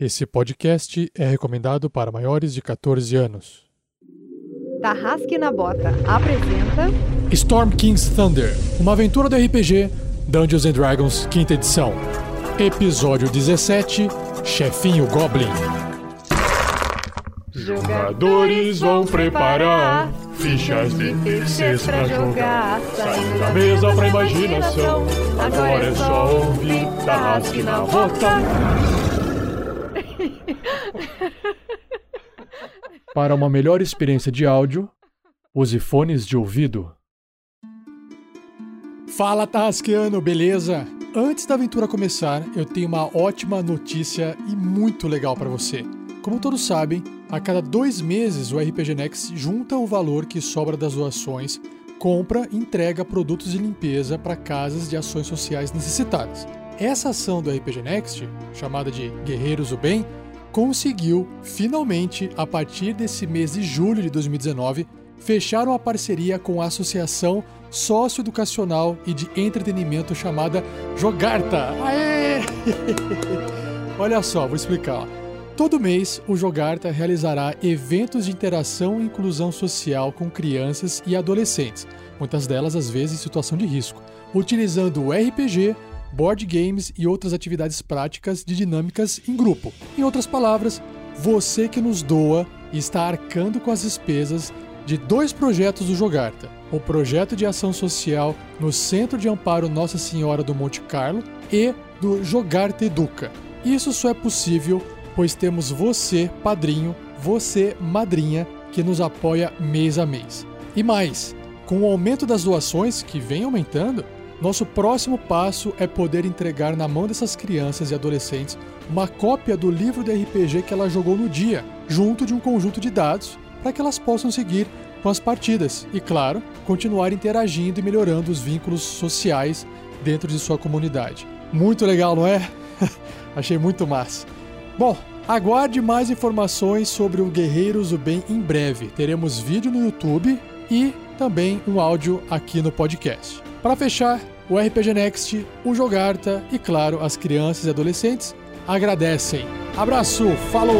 Esse podcast é recomendado para maiores de 14 anos. Tarrasque na Bota apresenta Storm King's Thunder, uma aventura do RPG Dungeons and Dragons, quinta edição. Episódio 17, Chefinho Goblin. Jogadores vão preparar fichas de terceiros pra jogar. Saindo da mesa pra imaginação. Agora é só ouvir Tarrasque na Bota. Para uma melhor experiência de áudio, use fones de ouvido. Fala Tarrasqueano, beleza? Antes da aventura começar, eu tenho uma ótima notícia e muito legal para você. Como todos sabem, a cada dois meses o RPG Next junta o valor que sobra das doações, compra e entrega produtos de limpeza para casas de ações sociais necessitadas. Essa ação do RPG Next, chamada de Guerreiros do Bem, conseguiu, finalmente, a partir desse mês de julho de 2019, fechar uma parceria com a Associação Socioeducacional e de Entretenimento chamada Jogarta. Aê! Olha só, vou explicar. Todo mês, o Jogarta realizará eventos de interação e inclusão social com crianças e adolescentes, muitas delas às vezes em situação de risco, utilizando o RPG, board games e outras atividades práticas de dinâmicas em grupo. Em outras palavras, você que nos doa está arcando com as despesas de dois projetos do Jogarta: o projeto de ação social no Centro de Amparo Nossa Senhora do Monte Carlo e do Jogarta Educa. Isso só é possível pois temos você, padrinho, você, madrinha, que nos apoia mês a mês. E mais, com o aumento das doações, que vem aumentando, nosso próximo passo é poder entregar na mão dessas crianças e adolescentes uma cópia do livro de RPG que ela jogou no dia, junto de um conjunto de dados, para que elas possam seguir com as partidas e, claro, continuar interagindo e melhorando os vínculos sociais dentro de sua comunidade. Muito legal, não é? Achei muito massa. Bom, aguarde mais informações sobre o Guerreiros do Bem em breve. Teremos vídeo no YouTube e também um áudio aqui no podcast. Para fechar, o RPG Next, o Jogarta e, claro, as crianças e adolescentes agradecem. Abraço, falou!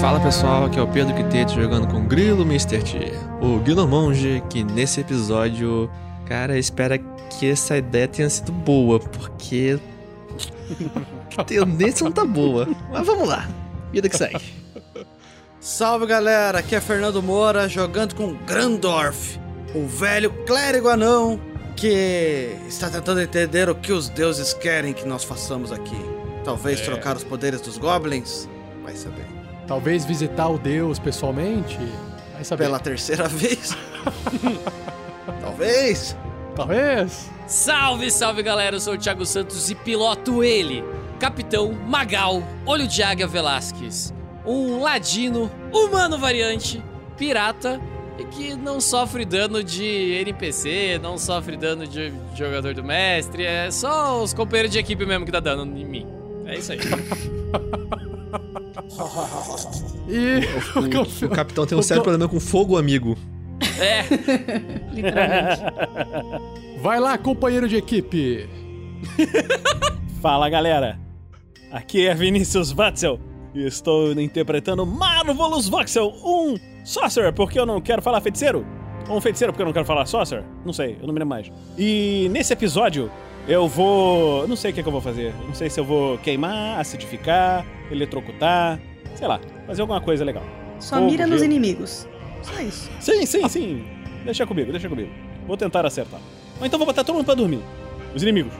Fala pessoal, aqui é o Pedro Quitete jogando com Grilo Mr. T, o Guilherme Monge, que nesse episódio, cara, espera que essa ideia tenha sido boa, porque a tendência não tá boa. Mas vamos lá, vida que segue. Salve galera, aqui é Fernando Moura jogando com Grandorf, o velho clérigo anão que está tentando entender o que os deuses querem que nós façamos aqui. Talvez trocar os poderes dos goblins? Vai saber. Talvez visitar o Deus pessoalmente? Vai saber. Pela terceira vez? Talvez. Talvez. Salve, salve galera, eu sou o Thiago Santos e piloto ele, Capitão Magal, Olho de Águia Velasquez. Um ladino, humano variante, pirata e que não sofre dano de NPC, não sofre dano de jogador do mestre, é só os companheiros de equipe mesmo que dá dano em mim. É isso aí. E O, o capitão tem um sério problema com fogo amigo. É, literalmente. vai lá, companheiro de equipe. Fala galera, aqui é Vinícius Watzel e estou interpretando Marvelous Voxel, um Sorcerer, porque eu não quero falar feiticeiro. Ou um feiticeiro porque eu não quero falar Sorcerer? Não sei, eu não me lembro mais. E nesse episódio eu vou. Não sei o que, é que eu vou fazer. Não sei se eu vou queimar, acidificar, eletrocutar, sei lá, fazer alguma coisa legal. Só Fogo, mira nos gelo. inimigos. Só isso. Sim, sim, sim. Deixa comigo, deixa comigo. Vou tentar acertar. Ou então vou botar todo mundo pra dormir. Os inimigos.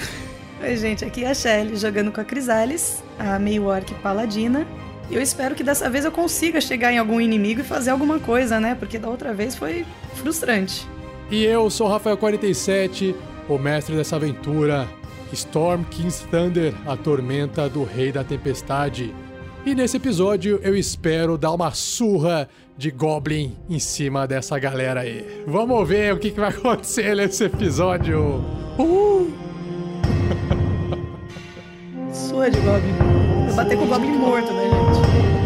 Oi, gente, aqui é a Shelly jogando com a Crisales, a meio orc paladina. E eu espero que dessa vez eu consiga chegar em algum inimigo e fazer alguma coisa, né? Porque da outra vez foi frustrante. E eu sou o Rafael47, o mestre dessa aventura, Storm King's Thunder, a tormenta do Rei da Tempestade. E nesse episódio eu espero dar uma surra de Goblin em cima dessa galera aí. Vamos ver o que, que vai acontecer nesse episódio. Uhul! Sua de Goblin. Eu bater com o Goblin morto, né, gente?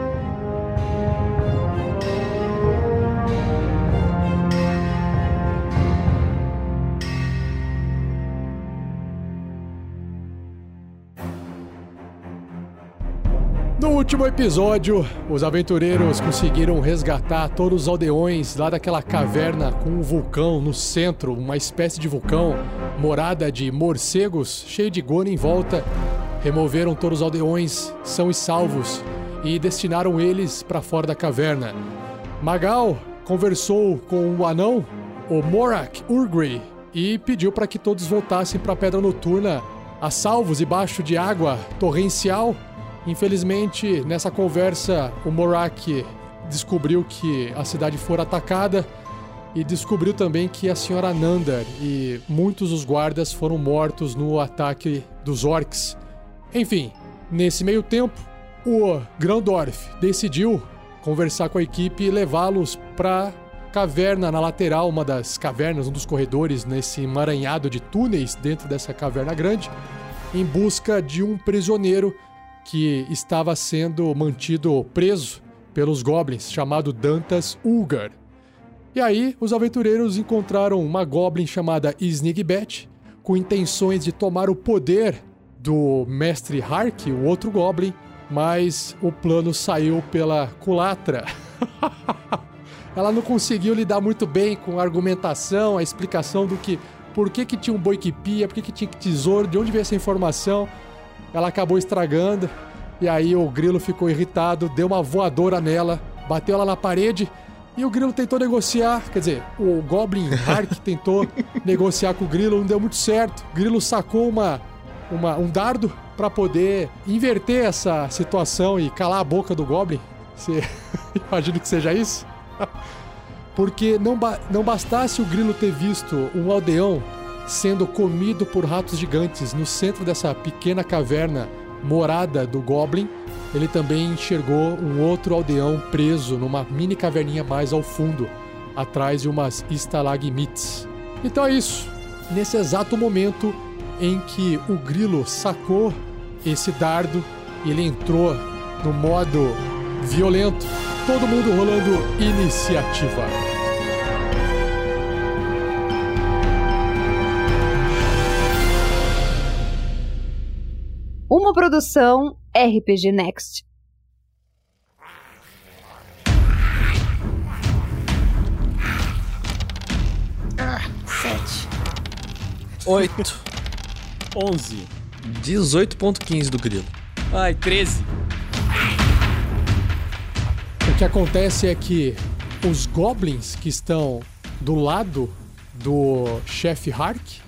Último episódio, os aventureiros conseguiram resgatar todos os aldeões lá daquela caverna com um vulcão no centro, uma espécie de vulcão, morada de morcegos, cheio de gona em volta. Removeram todos os aldeões, são e salvos, e destinaram eles para fora da caverna. Magal conversou com o anão, o Morak Urgri, e pediu para que todos voltassem para a Pedra Noturna, a salvos debaixo de água torrencial Infelizmente, nessa conversa, o Morak descobriu que a cidade fora atacada e descobriu também que a senhora Nandar e muitos dos guardas foram mortos no ataque dos orcs. Enfim, nesse meio tempo, o Grandorf decidiu conversar com a equipe e levá-los para caverna na lateral, uma das cavernas, um dos corredores nesse emaranhado de túneis dentro dessa caverna grande, em busca de um prisioneiro que estava sendo mantido preso pelos goblins, chamado Dantas Ulgar. E aí, os aventureiros encontraram uma goblin chamada Snigbet, com intenções de tomar o poder do mestre Hark, o outro goblin, mas o plano saiu pela culatra. Ela não conseguiu lidar muito bem com a argumentação, a explicação do que por que, que tinha um boi que pia, por que, que tinha tesouro, de onde veio essa informação ela acabou estragando. E aí o grilo ficou irritado, deu uma voadora nela, bateu ela na parede. E o grilo tentou negociar, quer dizer, o Goblin Hark tentou negociar com o grilo, não deu muito certo. O grilo sacou uma, uma um dardo para poder inverter essa situação e calar a boca do Goblin. Você imagina que seja isso? Porque não, ba não bastasse o grilo ter visto um aldeão sendo comido por ratos gigantes no centro dessa pequena caverna morada do Goblin, ele também enxergou um outro aldeão preso numa mini caverninha mais ao fundo, atrás de umas estalagmites. Então é isso. Nesse exato momento em que o grilo sacou esse dardo ele entrou no modo violento, todo mundo rolando iniciativa. Uma produção RPG Next. Sete. 8. 11. 18.15 do grilo. Ai, 13. O que acontece é que os goblins que estão do lado do chefe Hark,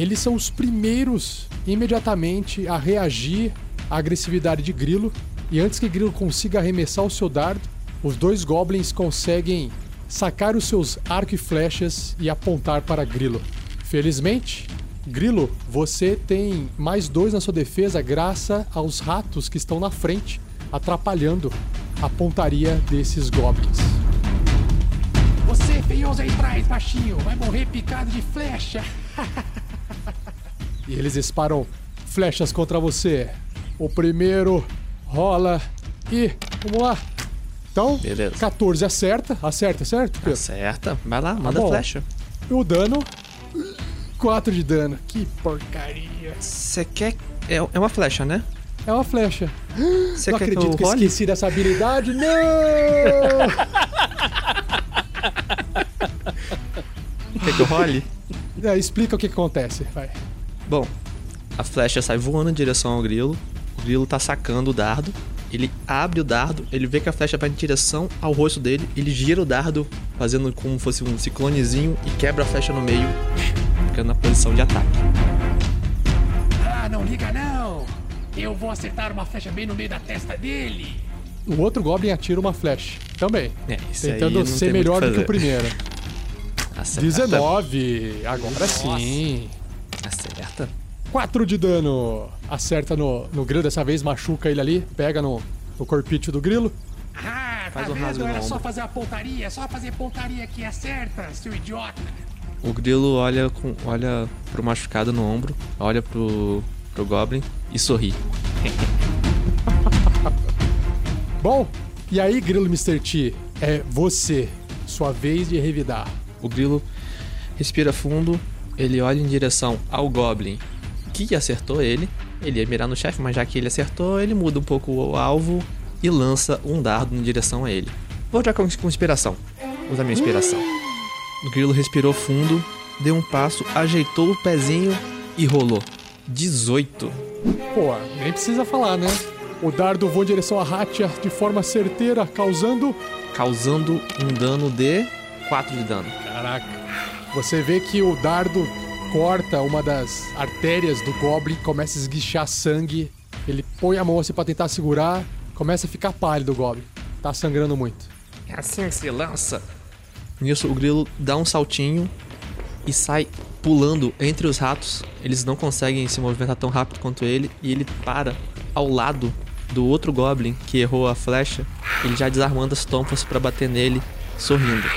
eles são os primeiros imediatamente a reagir à agressividade de Grilo. E antes que Grilo consiga arremessar o seu dardo, os dois goblins conseguem sacar os seus arco e flechas e apontar para Grilo. Felizmente, Grilo, você tem mais dois na sua defesa graças aos ratos que estão na frente, atrapalhando a pontaria desses goblins. Você, feioso aí atrás, baixinho, vai morrer picado de flecha. E eles disparam flechas contra você. O primeiro rola e vamos lá. Então, Beleza. 14 acerta, acerta, certo? Pedro? Acerta. Vai lá, manda bom. flecha. O dano 4 de dano. Que porcaria. Você quer. É, é uma flecha, né? É uma flecha. Você Não quer acredito que que eu eu role? esqueci dessa habilidade. Não! Quer que eu role? É, explica o que que acontece, vai. Bom, a flecha sai voando em direção ao grilo. O grilo tá sacando o dardo. Ele abre o dardo, ele vê que a flecha vai em direção ao rosto dele. Ele gira o dardo, fazendo como fosse um ciclonezinho e quebra a flecha no meio, ficando na posição de ataque. Ah, não liga não. Eu vou acertar uma flecha bem no meio da testa dele. O outro Goblin atira uma flecha. Também. É, Tentando ser melhor o do que o primeiro. Acerta. 19. Agora sim. Acerta. 4 de dano. Acerta no, no grilo dessa vez, machuca ele ali, pega no, no corpite do grilo. Ah, Ah, Faz tá um rasgo vendo? Era só fazer a pontaria, é só fazer pontaria que acerta, seu idiota. O grilo olha, com, olha pro machucado no ombro, olha pro, pro Goblin e sorri. Bom, e aí, Grilo Mr. T, é você. Sua vez de revidar. O grilo respira fundo, ele olha em direção ao Goblin que acertou ele. Ele ia mirar no chefe, mas já que ele acertou, ele muda um pouco o alvo e lança um dardo em direção a ele. Vou já com, inspiração. Usar minha inspiração. O grilo respirou fundo, deu um passo, ajeitou o pezinho e rolou. 18. Pô, nem precisa falar, né? O dardo voa em direção a Hatia de forma certeira, causando. Causando um dano de 4 de dano. Caraca. Você vê que o dardo corta uma das artérias do Goblin, começa a esguichar sangue. Ele põe a mão assim pra tentar segurar, começa a ficar pálido o Goblin. Tá sangrando muito. É assim que se lança. Nisso, o grilo dá um saltinho e sai pulando entre os ratos. Eles não conseguem se movimentar tão rápido quanto ele. E ele para ao lado do outro Goblin que errou a flecha. Ele já desarmando as tompas para bater nele, sorrindo.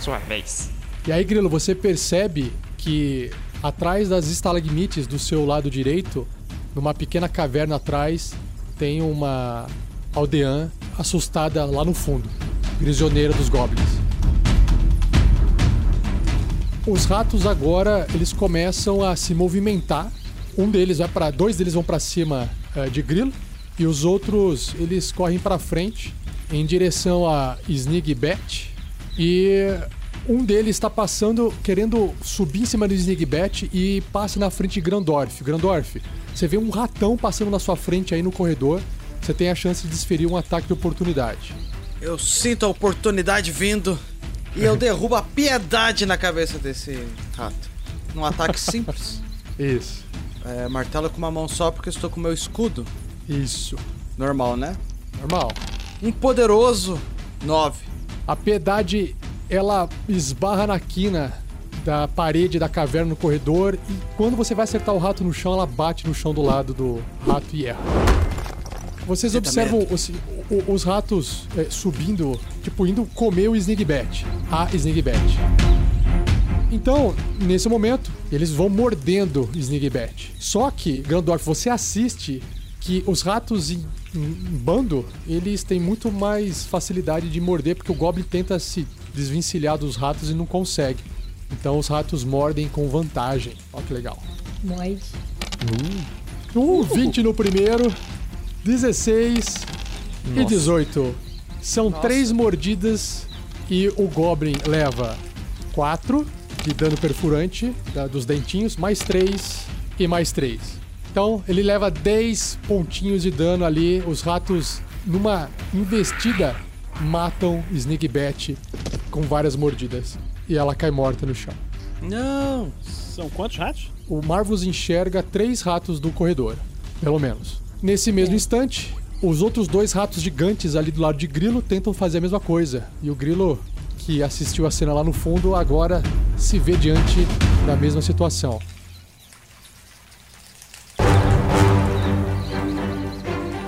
Sua vez. E aí, Grilo, você percebe que atrás das estalagmites do seu lado direito, numa pequena caverna atrás, tem uma aldeã assustada lá no fundo, prisioneira dos goblins. Os ratos agora eles começam a se movimentar. Um deles vai para, dois deles vão para cima eh, de Grilo e os outros eles correm para frente em direção a Snigbat e um deles está passando, querendo subir em cima do Snigbat e passa na frente de Grandorf. Grandorf, você vê um ratão passando na sua frente aí no corredor. Você tem a chance de desferir um ataque de oportunidade. Eu sinto a oportunidade vindo e eu derrubo a piedade na cabeça desse rato. Num ataque simples. Isso, É, martelo com uma mão só porque estou com meu escudo. isso. Normal, né? Normal. Um poderoso 9. A piedade ela esbarra na quina da parede da caverna no corredor e quando você vai acertar o rato no chão, ela bate no chão do lado do rato e erra. Vocês Eita observam os, os ratos é, subindo, tipo, indo comer o Snigbat. A Snigbat. Então, nesse momento, eles vão mordendo Snigbat. Só que, Grandorf, você assiste que os ratos em, em- em bando, eles têm muito mais facilidade de morder, porque o Goblin tenta se desvencilhar dos ratos e não consegue. Então os ratos mordem com vantagem. Olha que legal. Moide. Uh, 20 no primeiro, 16 e 18. São três mordidas e o Goblin leva 4 de dano perfurante da- dos dentinhos, mais 3 e mais 3. Então ele leva 10 pontinhos de dano ali. Os ratos, numa investida, matam Snigbat com várias mordidas. E ela cai morta no chão. Não. São quantos ratos? O Marvus enxerga três ratos do corredor, pelo menos. Nesse mesmo instante, os outros dois ratos gigantes ali do lado de Grilo tentam fazer a mesma coisa. E o Grilo, que assistiu a cena lá no fundo, agora se vê diante da mesma situação.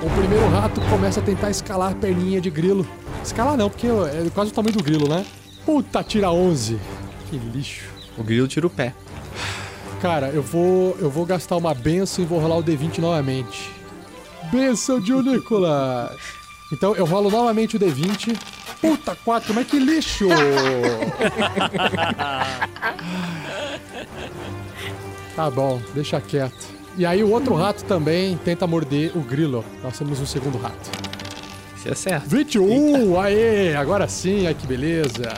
O primeiro rato começa a tentar escalar a perninha de Grilo. Escalar não, porque é quase o tamanho do Grilo, né? Puta, tira 11. Que lixo. O grilo tira o pé. Cara, eu vou, eu vou gastar uma benção e vou rolar o D20 novamente. Benção de Nicolas! Então eu rolo novamente o D20. Puta, 4, mas que lixo! tá bom, deixa quieto. E aí o outro rato também tenta morder o grilo. Nós temos um segundo rato. Isso é certo. 21! Aê! Agora sim, ai que beleza!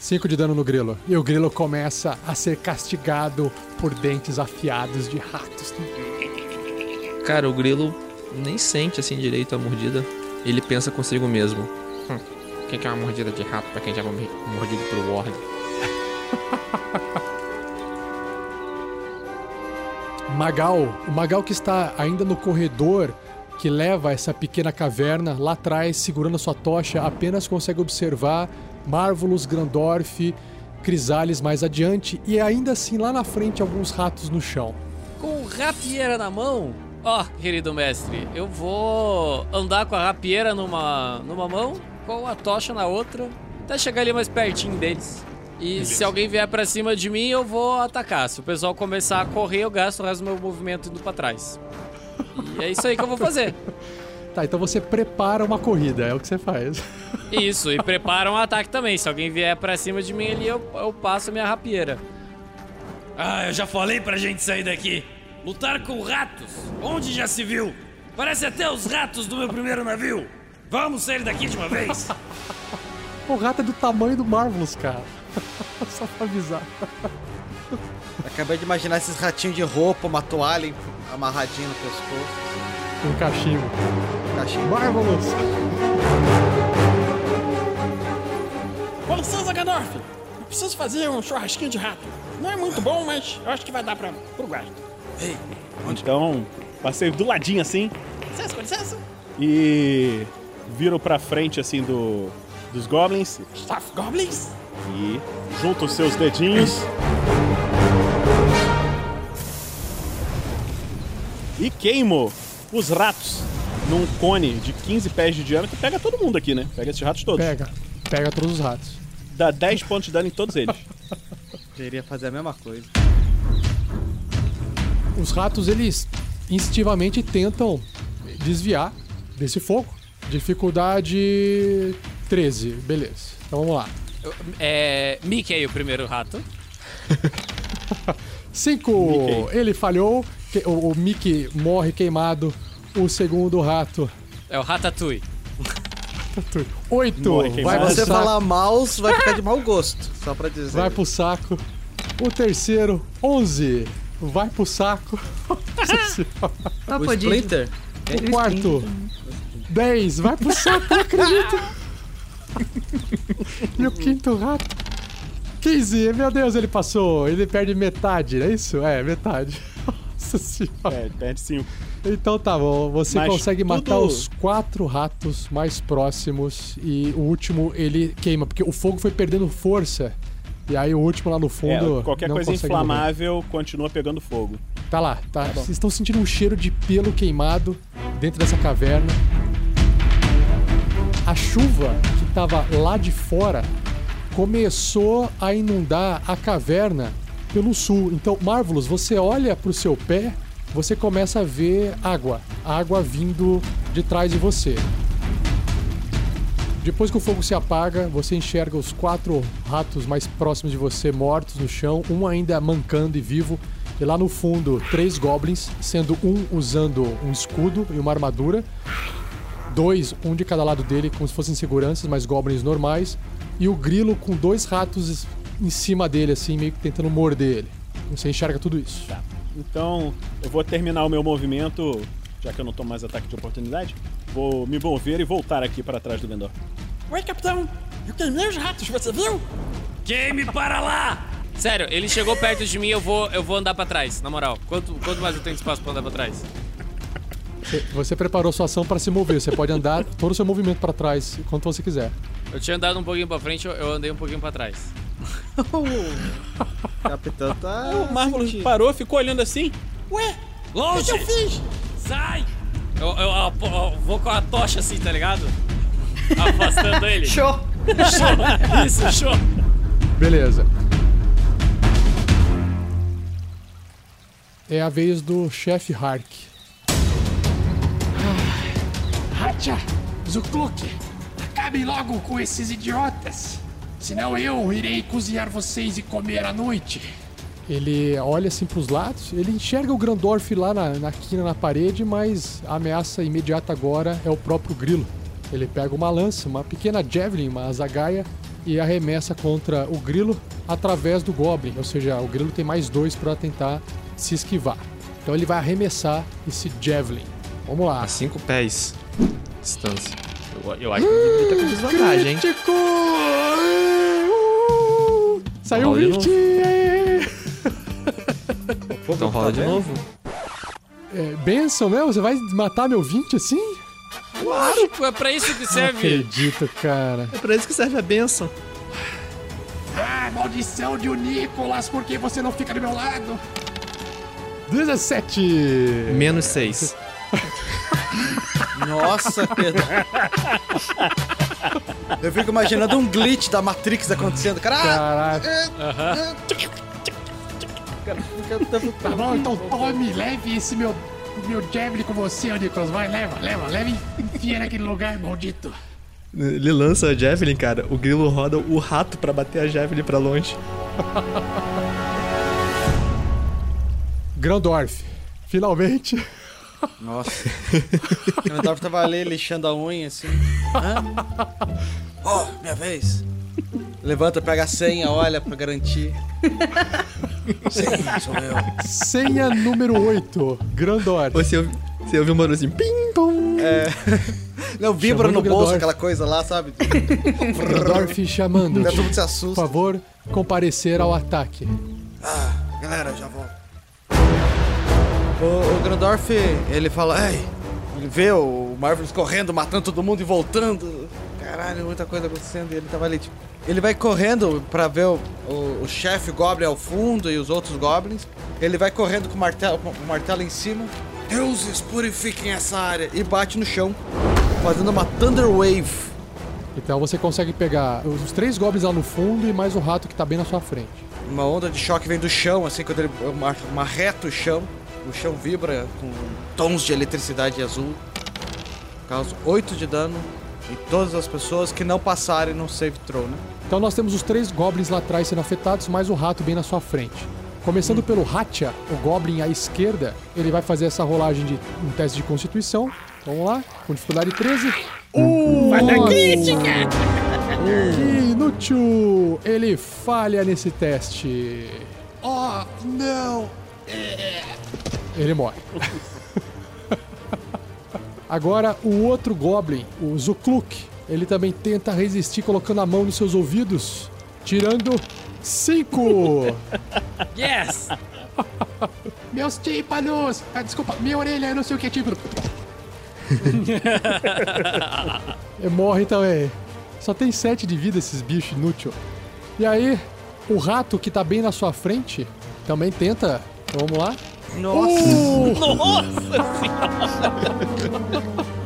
5 de dano no grilo. E o grilo começa a ser castigado por dentes afiados de ratos. Cara, o grilo nem sente assim direito a mordida. Ele pensa consigo mesmo. Hum, o que é uma mordida de rato pra quem já foi mordido pelo Ward? Magal, o Magal que está ainda no corredor que leva a essa pequena caverna, lá atrás, segurando a sua tocha, apenas consegue observar Marvelous, Grandorf, Crisales mais adiante e ainda assim lá na frente alguns ratos no chão. Com rapieira na mão? Ó, querido mestre, eu vou andar com a rapieira numa, numa mão com a tocha na outra, até chegar ali mais pertinho deles. E se alguém vier pra cima de mim, eu vou atacar. Se o pessoal começar a correr, eu gasto o resto do meu movimento indo pra trás. E é isso aí que eu vou fazer. Tá, então você prepara uma corrida, é o que você faz. Isso, e prepara um ataque também. Se alguém vier pra cima de mim ali, eu, eu passo a minha rapieira. Ah, eu já falei pra gente sair daqui. Lutar com ratos, onde já se viu? Parece até os ratos do meu primeiro navio. Vamos sair daqui de uma vez? O rato é do tamanho do Marvelous, cara. Só pra avisar. Acabei de imaginar esses ratinhos de roupa, uma toalha amarradinha no pescoço. Um cachimbo. Cachimbo. Marvelous! Com licença, Gandalf. Eu preciso fazer um churrasquinho de rato. Não é muito bom, mas eu acho que vai dar pra, pro gasto. Ei, Então, passei do ladinho assim licença, com licença. e viro pra frente assim do dos goblins Staff Goblins? e junto os seus dedinhos e queimo os ratos num cone de 15 pés de diâmetro. Pega todo mundo aqui, né? Pega esses ratos todos. Pega. Pega todos os ratos. Dá 10 pontos de dano em todos eles. Queria fazer a mesma coisa. Os ratos, eles instintivamente tentam desviar desse fogo. Dificuldade 13, beleza. Então vamos lá. É. Mickey, o primeiro rato. 5, Mickey. ele falhou. Que- O, o Mickey morre queimado. O segundo rato. É o Ratatouille. 8, Morre vai, Se você falar mouse, vai ficar de mau gosto. Só pra dizer. vai pro saco. O terceiro, 11, vai pro saco. Nossa Senhora. Tá o. Splinter? O quarto, 10, vai pro saco, não acredito. e o quinto rato, 15, meu Deus, ele passou. Ele perde metade, não é isso? É, metade. Nossa Senhora. é, perde 5. Então tá bom, você Mas consegue matar tudo- os quatro ratos mais próximos e o último ele queima, porque o fogo foi perdendo força. E aí o último lá no fundo. É, qualquer coisa morrer. inflamável continua pegando fogo. Tá lá, tá. Vocês estão sentindo um cheiro de pelo queimado dentro dessa caverna. A chuva que tava lá de fora começou a inundar a caverna pelo sul. Então, Marvelous, você olha pro seu pé, você começa a ver água, água vindo de trás de você. Depois que o fogo se apaga, você enxerga os quatro ratos mais próximos de você mortos no chão, um ainda mancando e vivo, e lá no fundo, três goblins, sendo um usando um escudo e uma armadura, dois, um de cada lado dele, como se fossem seguranças, mas goblins normais, e o grilo com dois ratos em cima dele, assim, meio que tentando morder ele. Você enxerga tudo isso. Então, eu vou terminar o meu movimento, já que eu não tomo mais ataque de oportunidade. Vou me mover e voltar aqui para trás do Vendor. Oi, capitão. Eu queimei os ratos, você viu? Game para lá! Sério, ele chegou perto de mim, eu vou, eu vou andar pra trás, na moral. Quanto, quanto mais eu tenho de espaço pra andar pra trás? Você- Você preparou sua ação para se mover, você pode andar todo o seu movimento para trás, quanto você quiser. Eu tinha andado um pouquinho pra frente, eu, andei um pouquinho pra trás. O capitão tá. o sentindo. parou, ficou olhando assim. Ué, longe! O que eu fiz? Sai! Eu, eu- eu- eu vou com a tocha assim, tá ligado? Afastando ele. Show! Show! Isso, show! Beleza. É a vez do chefe Hark. Hacha! Zukluk! Acabem logo com esses idiotas! Senão eu irei cozinhar vocês e comer à noite. Ele olha assim pros lados, ele enxerga o Grandorf lá na, na quina na parede, mas a ameaça imediata agora é o próprio Grilo. Ele pega uma lança, uma pequena javelin, uma azagaia, e arremessa contra o Grilo através do Goblin, ou seja, o Grilo tem mais dois para tentar se esquivar. Então ele vai arremessar esse javelin. Vamos lá. A 5 pés. Distância. Eu, eu acho que ele tá com desvantagem, hein? Crítico! Uh! Saiu Rola de 20! Então rola de novo. É, benção mesmo? Você vai matar meu 20 assim? Claro! É pra isso que Não serve. acredito, cara. É pra isso que serve a benção. Ah, maldição de o Nicolas, por que você não fica do meu lado? 17! Menos 6. Nossa, Pedro. Eu fico imaginando um glitch da Matrix acontecendo. Cara, ah, Caraca. cara, fica Tá bom, então tome, leve esse meu, meu Javelin com você, ô Nicolas. Vai, leva, leva, leva e enfia naquele lugar maldito. Ele lança a Javelin, cara. O grilo roda o rato pra bater a Javelin pra longe. Grandorf, finalmente. Nossa. O Grandorf tava ali lixando a unha assim. Hã? Ó, minha vez. Levanta, pega a senha, olha pra garantir. Sim, sou eu. Senha número 8, Grandorf. Você você ouve um barulhozinho. Pim, pom. Não, vibra Chamando no bolso Grandorf. aquela coisa lá, sabe? Grandorf chamando. Todo mundo se Por assusta. favor, comparecer ao ataque. Ah, galera, já volto. O, o Grandorf, ele fala, ei, ele vê o Marvelous correndo, matando todo mundo e voltando. Caralho, muita coisa acontecendo. E ele tava ali, tipo. Ele vai correndo pra ver o, o, o chefe Goblin ao fundo e os outros Goblins. Ele vai correndo com o martelo, com o martelo em cima. Deuses, purifiquem essa área. E bate no chão, fazendo uma Thunder Wave. Então você consegue pegar os três goblins lá no fundo e mais o rato que tá bem na sua frente. Uma onda de choque vem do chão, assim, quando ele mar- marreta o chão. O chão vibra com tons de eletricidade azul. Causa 8 de dano em todas as pessoas que não passarem no save throw, né? Então nós temos os três goblins lá atrás sendo afetados, mais o rato bem na sua frente. Começando pelo Hatcha, o goblin à esquerda, ele vai fazer essa rolagem de um teste de constituição. Vamos lá, com dificuldade 13. Falha crítica! Que inútil! Ele falha nesse teste. Oh, não. Ele morre. Agora, o outro Goblin, o Zukluk, ele também tenta resistir colocando a mão nos seus ouvidos, tirando 5. Yes! Meus tímpanos. Ah, desculpa, minha orelha, eu não sei o que é tímpano. morre também. Só tem 7 de vida esses bichos inúteis. E aí, o rato que tá bem na sua frente também tenta. Vamos lá. Nossa! Nossa!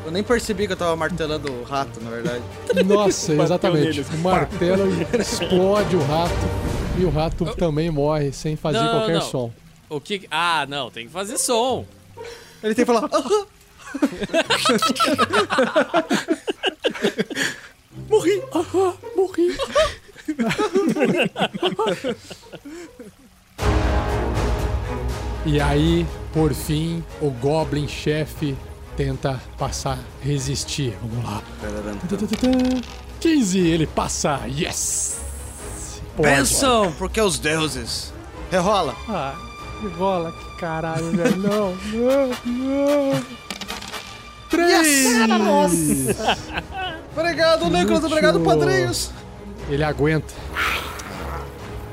Eu nem percebi que eu tava martelando o rato, na verdade. Nossa, exatamente. O martelo explode o rato. E o rato também morre sem fazer Não, qualquer não. som. O que. Ah, não, tem que fazer som. Ele tem que falar. Morri! Aham, morri! e aí, por fim, o Goblin chefe tenta passar, resistir. Vamos lá. 15, ele passa. Yes! Pode. Pensam, porque os deuses. Rerola. Ah, que bola, que caralho, velho. Não, não, não. Três! Obrigado, Nicolas. Obrigado, Inútil. padrinhos. Ele aguenta.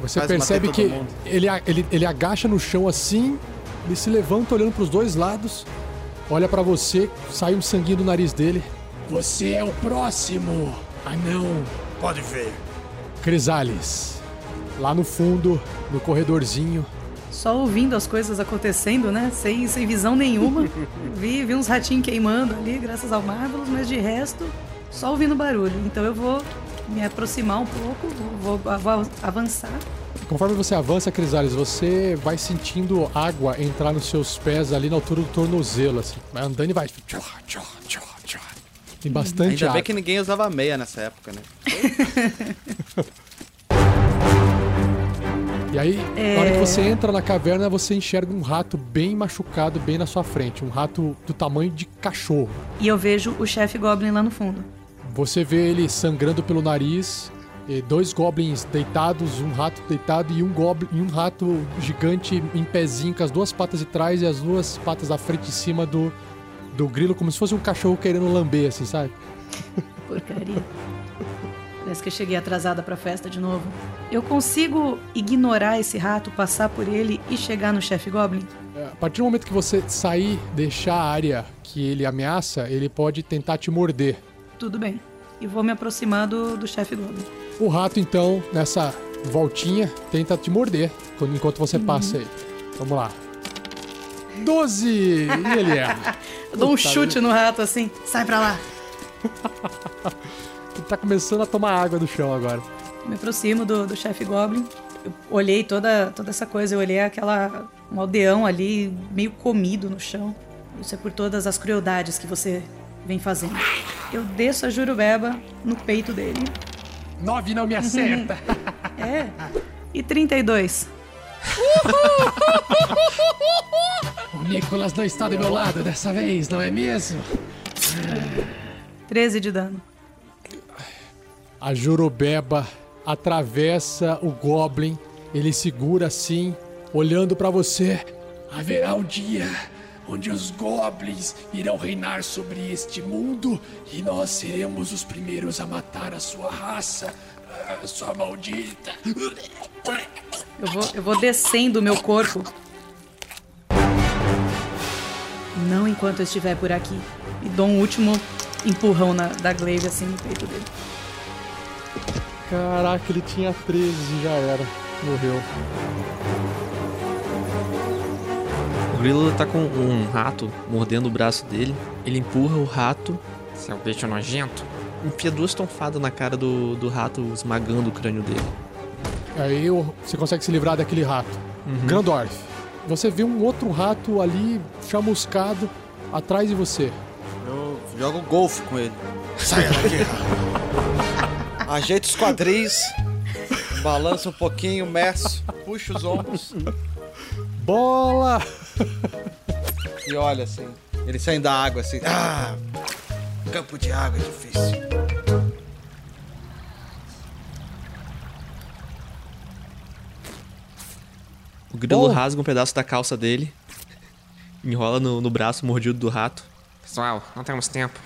Você Quase percebe que ele, ele, ele agacha no chão assim, ele se levanta olhando pros dois lados, olha pra você, sai um sanguinho do nariz dele. Você é o próximo. Ah, não. Pode ver. Crisales, lá no fundo, no corredorzinho, Só ouvindo as coisas acontecendo, né? Sem, sem visão nenhuma. vi, vi uns ratinhos queimando ali, graças ao Marvelous, mas de resto, só ouvindo barulho. Então eu vou me aproximar um pouco, vou, vou av- avançar. Conforme você avança, Crisales, você vai sentindo água entrar nos seus pés ali na altura do tornozelo, assim. Vai andando e vai. Tem bastante Ainda água. bem que ninguém usava meia nessa época, né? E aí, na hora que você entra na caverna, você enxerga um rato bem machucado, bem na sua frente. Um rato do tamanho de cachorro. E eu vejo o chefe Goblin lá no fundo. Você vê ele sangrando pelo nariz, e dois goblins deitados, um rato deitado e um goblin um rato gigante em pezinho com as duas patas de trás e as duas patas da frente em cima do, do grilo, como se fosse um cachorro querendo lamber, assim, sabe? Porcaria. Parece que eu cheguei atrasada pra festa de novo. Eu consigo ignorar esse rato, passar por ele e chegar no chefe Goblin? É, A partir do momento que você sair, deixar a área que ele ameaça, ele pode tentar te morder. Tudo bem. E vou me aproximar do, chefe Goblin. O rato, então, nessa voltinha, tenta te morder quando, enquanto você passa aí. Vamos lá. 12! E ele erra. Eu dou um chute no rato assim, sai pra lá. tá começando a tomar água do chão agora. Me aproximo do, do chefe Goblin. Eu olhei toda, toda essa coisa, eu olhei aquela. um aldeão ali, meio comido no chão. Isso é por todas as crueldades que você vem fazendo. Eu desço a jurubeba no peito dele. Nove não me acerta. É. E 32. o Nicolas não está do meu lado dessa vez, não é mesmo? 13 de dano. A Jurubeba atravessa o Goblin. Ele segura assim, olhando pra você. Haverá um dia onde os goblins irão reinar sobre este mundo e nós seremos os primeiros a matar a sua raça, a sua maldita. Eu vou, eu vou descendo o meu corpo. Não enquanto eu estiver por aqui. E dou um último empurrão na, da Glaive assim no peito dele. Caraca, ele tinha 13 e já era. Morreu. O grilo tá com um rato mordendo o braço dele. Ele empurra o rato, seu bicho nojento, enfia duas tonfadas na cara do, do rato, esmagando o crânio dele. Aí você consegue se livrar daquele rato. Grandorf, você vê um outro rato ali chamuscado atrás de você. Eu jogo golfe com ele. Saia daqui. Ajeita os quadris, balança um pouquinho, meço, puxa os ombros Bola! e olha assim. Ele sai da água assim. Ah! Campo de água é difícil. O grilo Oh. rasga um pedaço da calça dele, enrola no, no braço mordido do rato. Pessoal, não temos tempo.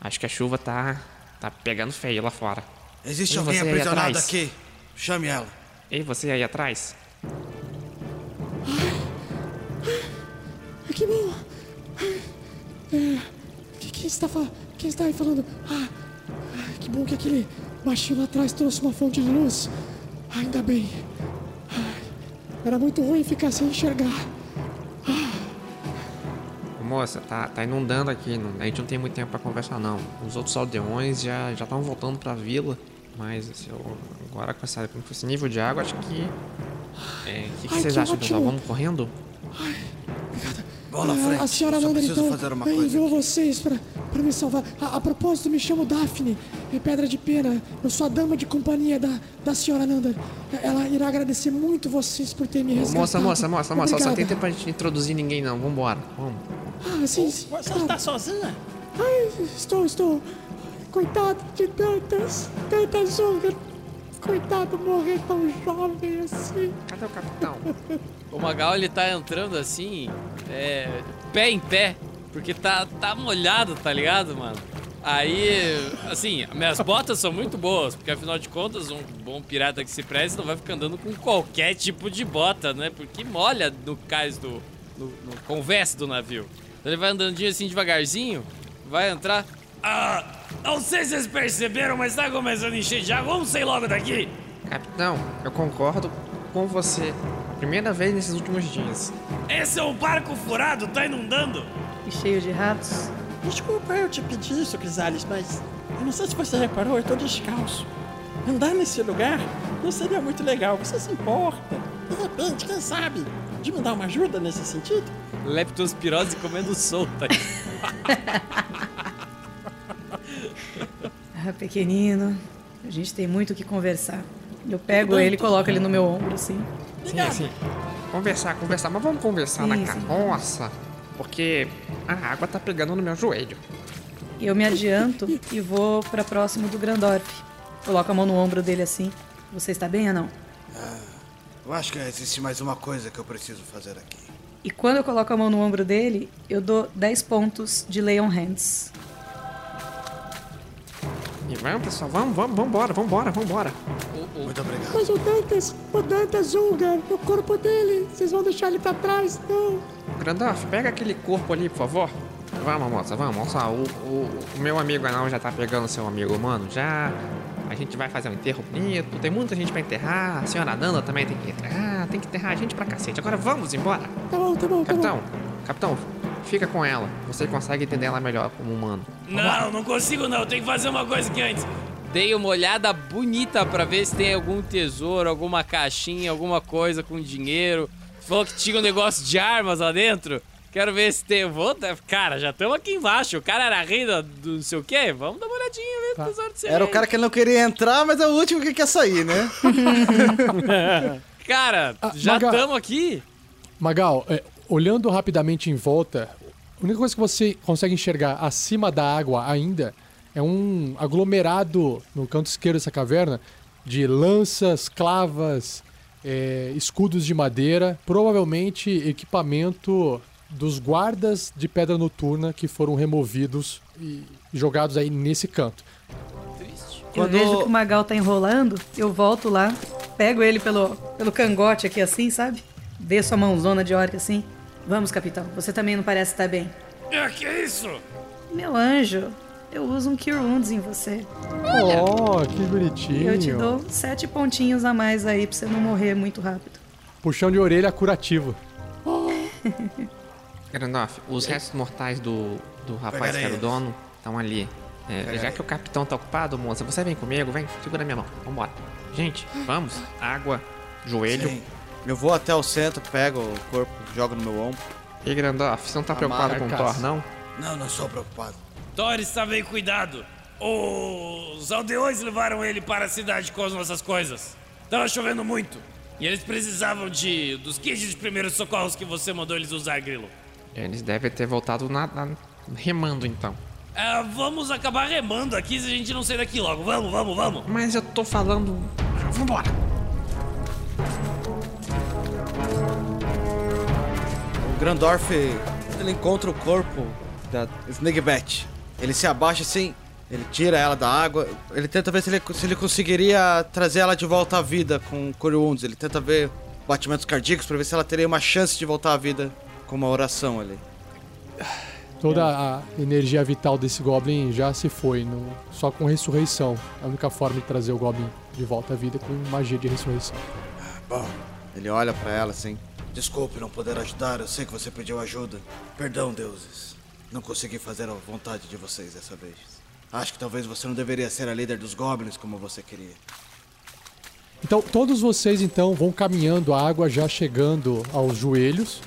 Acho que a chuva tá. tá pegando feio lá fora. Existe E alguém aprisionado atrás? aqui? Chame ela. Ei, você aí atrás? Que bom. É, que- quem, está quem está aí falando? Ah, ah, que bom que aquele baixinho lá atrás trouxe uma fonte de luz. Ainda bem. Ai, Era muito ruim ficar sem enxergar. Moça, tá, tá inundando aqui. não- a gente não tem muito tempo pra conversar, não. Os outros aldeões já estão voltando pra vila. Mas assim, eu- agora com, essa, com esse nível de água, acho que. É, o que, que Ai, vocês que acham, pessoal? ótimo. Vamos correndo? Vamos na Ah, frente. a senhora Eu Nanda, então, fazer uma coisa. enviou vocês pra, pra me salvar. A, a propósito, me chamo Daphne, é Pedra de Pena. Eu sou a dama de companhia da, da senhora Nanda. Ela irá agradecer muito vocês por ter me resgatado. Moça, moça, moça, moça, só tem Obrigada. tempo pra gente introduzir ninguém, não. Vambora. Vamos. Ah, sim, sim. Você claro. está sozinha? Ai, estou, estou. Coitado de tantas, tantas Zunga. Coitado morrer tão jovem assim. Cadê o capitão? O Magal ele tá entrando assim, é, pé em pé, porque tá, tá molhado, tá ligado, mano? Aí, assim, minhas botas são muito boas, porque afinal de contas, um bom pirata que se preze não vai ficar andando com qualquer tipo de bota, né? Porque molha no cais do. no, no convés do navio. Então ele vai andandinho assim devagarzinho, vai entrar. Ah, não sei se vocês perceberam, mas tá começando a encher de água, vamos sair logo daqui! Capitão, eu concordo com você. Primeira vez nesses últimos dias. Esse é um barco furado, tá inundando! E cheio de ratos. Desculpa eu te pedir isso, Crisales, mas eu não sei se você reparou, eu tô descalço. Andar nesse lugar não seria muito legal. Você se importa? De repente, quem sabe, de me dar uma ajuda nesse sentido? Leptospirose comendo solta. Ah, pequenino. A gente tem muito o que conversar. Eu pego ele e coloco ele no meu ombro, assim. Sim, sim. Conversar, conversar, mas vamos conversar na Sim, sim. carroça. Porque a água tá pegando no meu joelho. Eu me adianto e vou pra próximo do Grandorf. Coloco a mão no ombro dele assim. Você está bem ou não? Eu acho que existe mais uma coisa que eu preciso fazer aqui. E quando eu coloco a mão no ombro dele, eu dou 10 pontos de Lay on Hands. E vamos, pessoal, vamos, vamos, vambora, vambora, vambora. Muito obrigado. Mas o Dantas, o Dantas Zunga, o corpo dele, vocês vão deixar ele pra trás? Não. Grandorf, pega aquele corpo ali, por favor. Vamos, moça, vamos. Só, o, o, o meu amigo anão já tá pegando seu amigo humano já. A gente vai fazer um enterro bonito. Tem muita gente pra enterrar. A senhora Nanda também tem que enterrar. Tem que enterrar a gente pra cacete. Agora vamos embora. Tá bom, tá bom, tá bom. Capitão, capitão, fica com ela. Você consegue entender ela melhor como humano. Não, não consigo não. Tem que fazer uma coisa aqui antes. dei uma olhada bonita pra ver se tem algum tesouro, alguma caixinha, alguma coisa com dinheiro. Falou que tinha um negócio de armas lá dentro. Quero ver se tem. Vou, cara, já estamos aqui embaixo. O cara era rei do, do não sei o quê. Vamos dar uma olhadinha, ver Tá. o tesouro de ser Era o cara que não queria entrar, mas é o último que quer sair, né? Cara, Ah, já estamos aqui. Magal, é, olhando rapidamente em volta, a única coisa que você consegue enxergar acima da água ainda é um aglomerado no canto esquerdo dessa caverna de lanças, clavas, é, escudos de madeira, provavelmente equipamento dos guardas de pedra noturna que foram removidos e jogados aí nesse canto. Eu Quando- vejo que o Magal tá enrolando, eu volto lá, pego ele pelo, pelo cangote aqui assim, sabe? Desço a mãozona de orc assim. Vamos, capitão, você também não parece estar bem. Ah, que isso? Meu anjo, eu uso um Cure Wounds em você. Oh, que E bonitinho. eu te dou sete pontinhos a mais aí pra você não morrer muito rápido. Puxão de orelha curativo. Grandorf, os restos mortais do, do rapaz que era o dono estão ali. É, já que o capitão tá ocupado, moça, você vem comigo, vem, segura minha mão, vambora. Gente, vamos, água, joelho. Sim. Eu vou até o centro, pego o corpo, jogo no meu ombro. E Grandorf, você não tá preocupado com o. Thor, não? Não, não sou preocupado. Thor está bem cuidado. Os aldeões levaram ele para a cidade com as nossas coisas. Tava chovendo muito. E eles precisavam de dos kits de primeiros socorros que você mandou eles usar, Grilo. Eles devem ter voltado na, na- remando então. Ah, vamos acabar remando aqui se a gente não sair daqui logo. Vamos, vamos, vamos. Mas eu tô falando. Vambora! O Grandorf, ele encontra o corpo da Snigbat. Ele se abaixa assim, ele tira ela da água, ele tenta ver se ele, se ele conseguiria trazer ela de volta à vida com Cure Wounds. Ele tenta ver batimentos cardíacos pra ver se ela teria uma chance de voltar à vida com uma oração ali. Toda a energia vital desse Goblin já se foi, no- só com ressurreição. É a única forma de trazer o Goblin de volta à vida com magia de ressurreição. Bom, ele olha pra ela assim. Desculpe não poder ajudar, eu sei que você pediu ajuda. Perdão, deuses. Não consegui fazer a vontade de vocês dessa vez. Acho que talvez você não deveria ser a líder dos goblins como você queria. Então, todos vocês então vão caminhando, a água já chegando aos joelhos.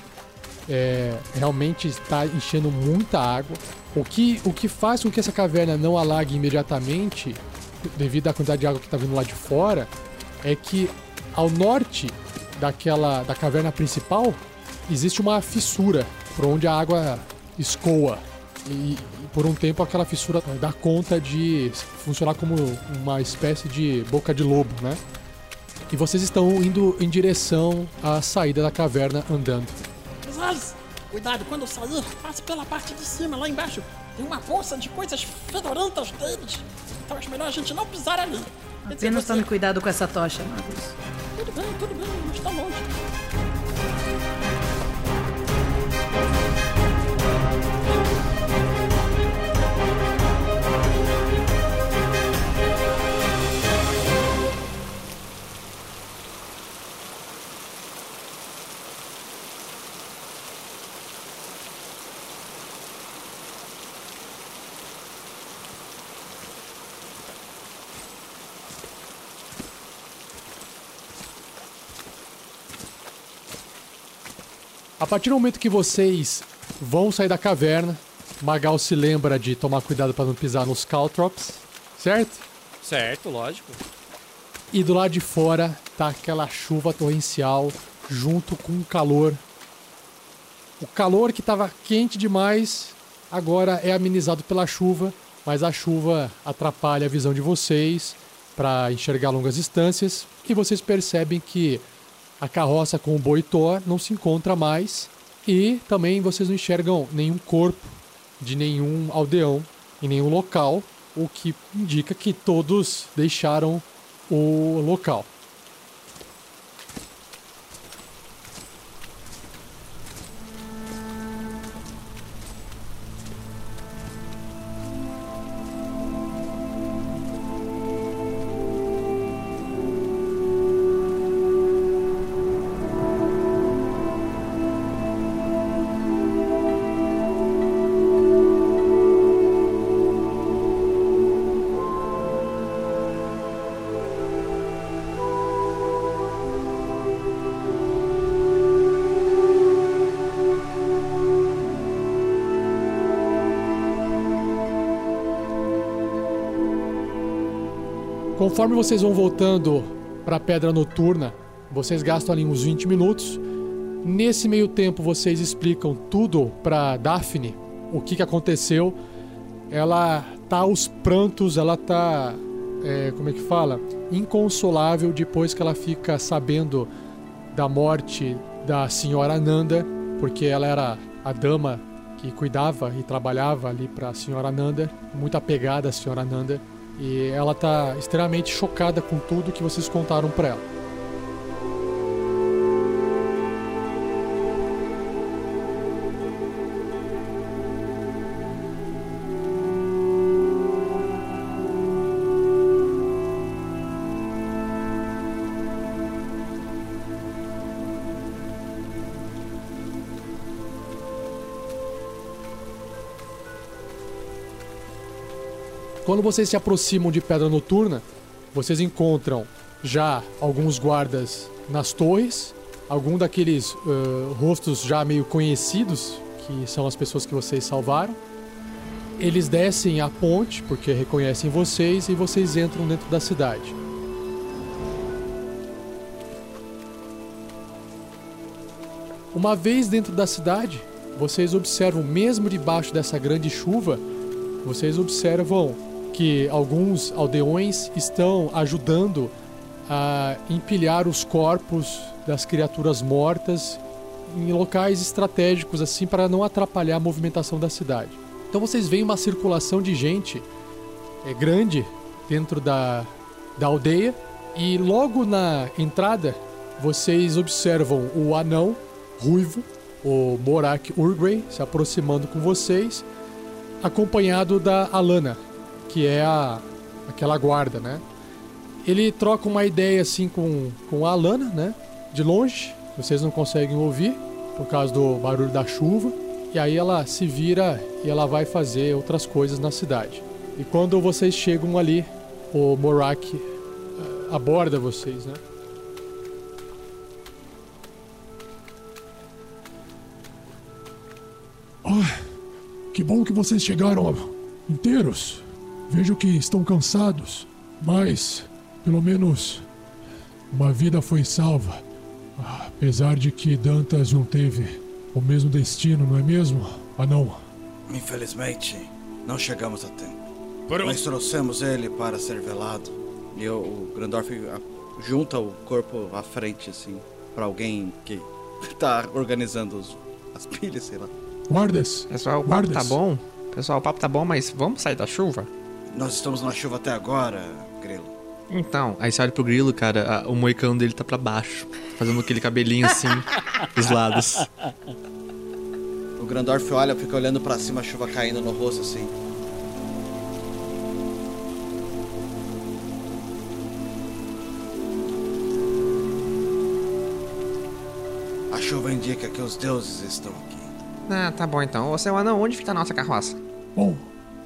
É, realmente está enchendo muita água. O que, o que faz com que essa caverna não alague imediatamente, devido à quantidade de água que está vindo lá de fora, é que ao norte daquela da caverna principal existe uma fissura por onde a água escoa. E, e por um tempo aquela fissura dá conta de funcionar como uma espécie de boca de lobo, né? E vocês estão indo em direção à saída da caverna andando. Mas, cuidado, quando sair, passe pela parte de cima, lá embaixo. Tem uma poça de coisas fedorentas deles. Então acho melhor a gente não pisar ali. Apenas tome cuidado com essa tocha, Magus. Tudo bem, tudo bem, mas tá longe. A partir do momento que vocês vão sair da caverna, Magal se lembra de tomar cuidado para não pisar nos Caltrops, certo? Certo, lógico. E do lado de fora tá aquela chuva torrencial junto com o calor. O calor que estava quente demais agora é amenizado pela chuva, mas a chuva atrapalha a visão de vocês para enxergar longas distâncias e vocês percebem que a carroça com o boi Thor não se encontra mais e também vocês não enxergam nenhum corpo de nenhum aldeão em nenhum local, o que indica que todos deixaram o local. Conforme vocês vão voltando para a Pedra Noturna, vocês gastam ali uns 20 minutos. Nesse meio tempo, vocês explicam tudo para Daphne, o que, que aconteceu. Ela tá aos prantos, ela tá. é, como é que fala? Inconsolável depois que ela fica sabendo da morte da senhora Nanda, porque ela era a dama que cuidava e trabalhava ali para a senhora Nanda, muito apegada à senhora Nanda, e ela tá extremamente chocada com tudo que vocês contaram para ela. Quando vocês se aproximam de Pedra Noturna, vocês encontram já alguns guardas nas torres, algum daqueles ãh, rostos já meio conhecidos, que são as pessoas que vocês salvaram. Eles descem a ponte, porque reconhecem vocês, e vocês entram dentro da cidade. Uma vez dentro da cidade, vocês observam, mesmo debaixo dessa grande chuva, vocês observam que alguns aldeões estão ajudando a empilhar os corpos das criaturas mortas em locais estratégicos assim para não atrapalhar a movimentação da cidade. Então vocês veem uma circulação de gente é, grande dentro da, da aldeia e logo na entrada vocês observam o anão ruivo, o Morak Urgrey, se aproximando com vocês, acompanhado da Alana, que é a aquela guarda, né? Ele troca uma ideia assim com, com a Alana, né? De longe, vocês não conseguem ouvir por causa do barulho da chuva. E aí ela se vira e ela vai fazer outras coisas na cidade. E quando vocês chegam ali, o Morak eh, aborda vocês, né? Ah, que bom que vocês chegaram inteiros. Vejo que estão cansados, mas pelo menos uma vida foi salva. Apesar de que Dantas não teve o mesmo destino, não é mesmo? Ah, não. Infelizmente, não chegamos a tempo. Por Nós trouxemos ele para ser velado. E o, o Grandorf junta o corpo à frente, assim, para alguém que tá organizando os- as pilhas, sei lá. Guardas, Pessoal, o papo Guardas. tá bom. Pessoal, o papo tá bom, mas vamos sair da chuva? Nós estamos na chuva até agora, Grilo. Então, Aí você olha pro grilo, cara, a- o moicano dele tá pra baixo, fazendo aquele cabelinho assim, dos lados. O Grandorf olha, fica olhando pra cima, a chuva caindo no rosto, assim. A chuva indica que os deuses estão aqui. ah, tá bom então. Ô, seu anão, onde fica a nossa carroça? bom,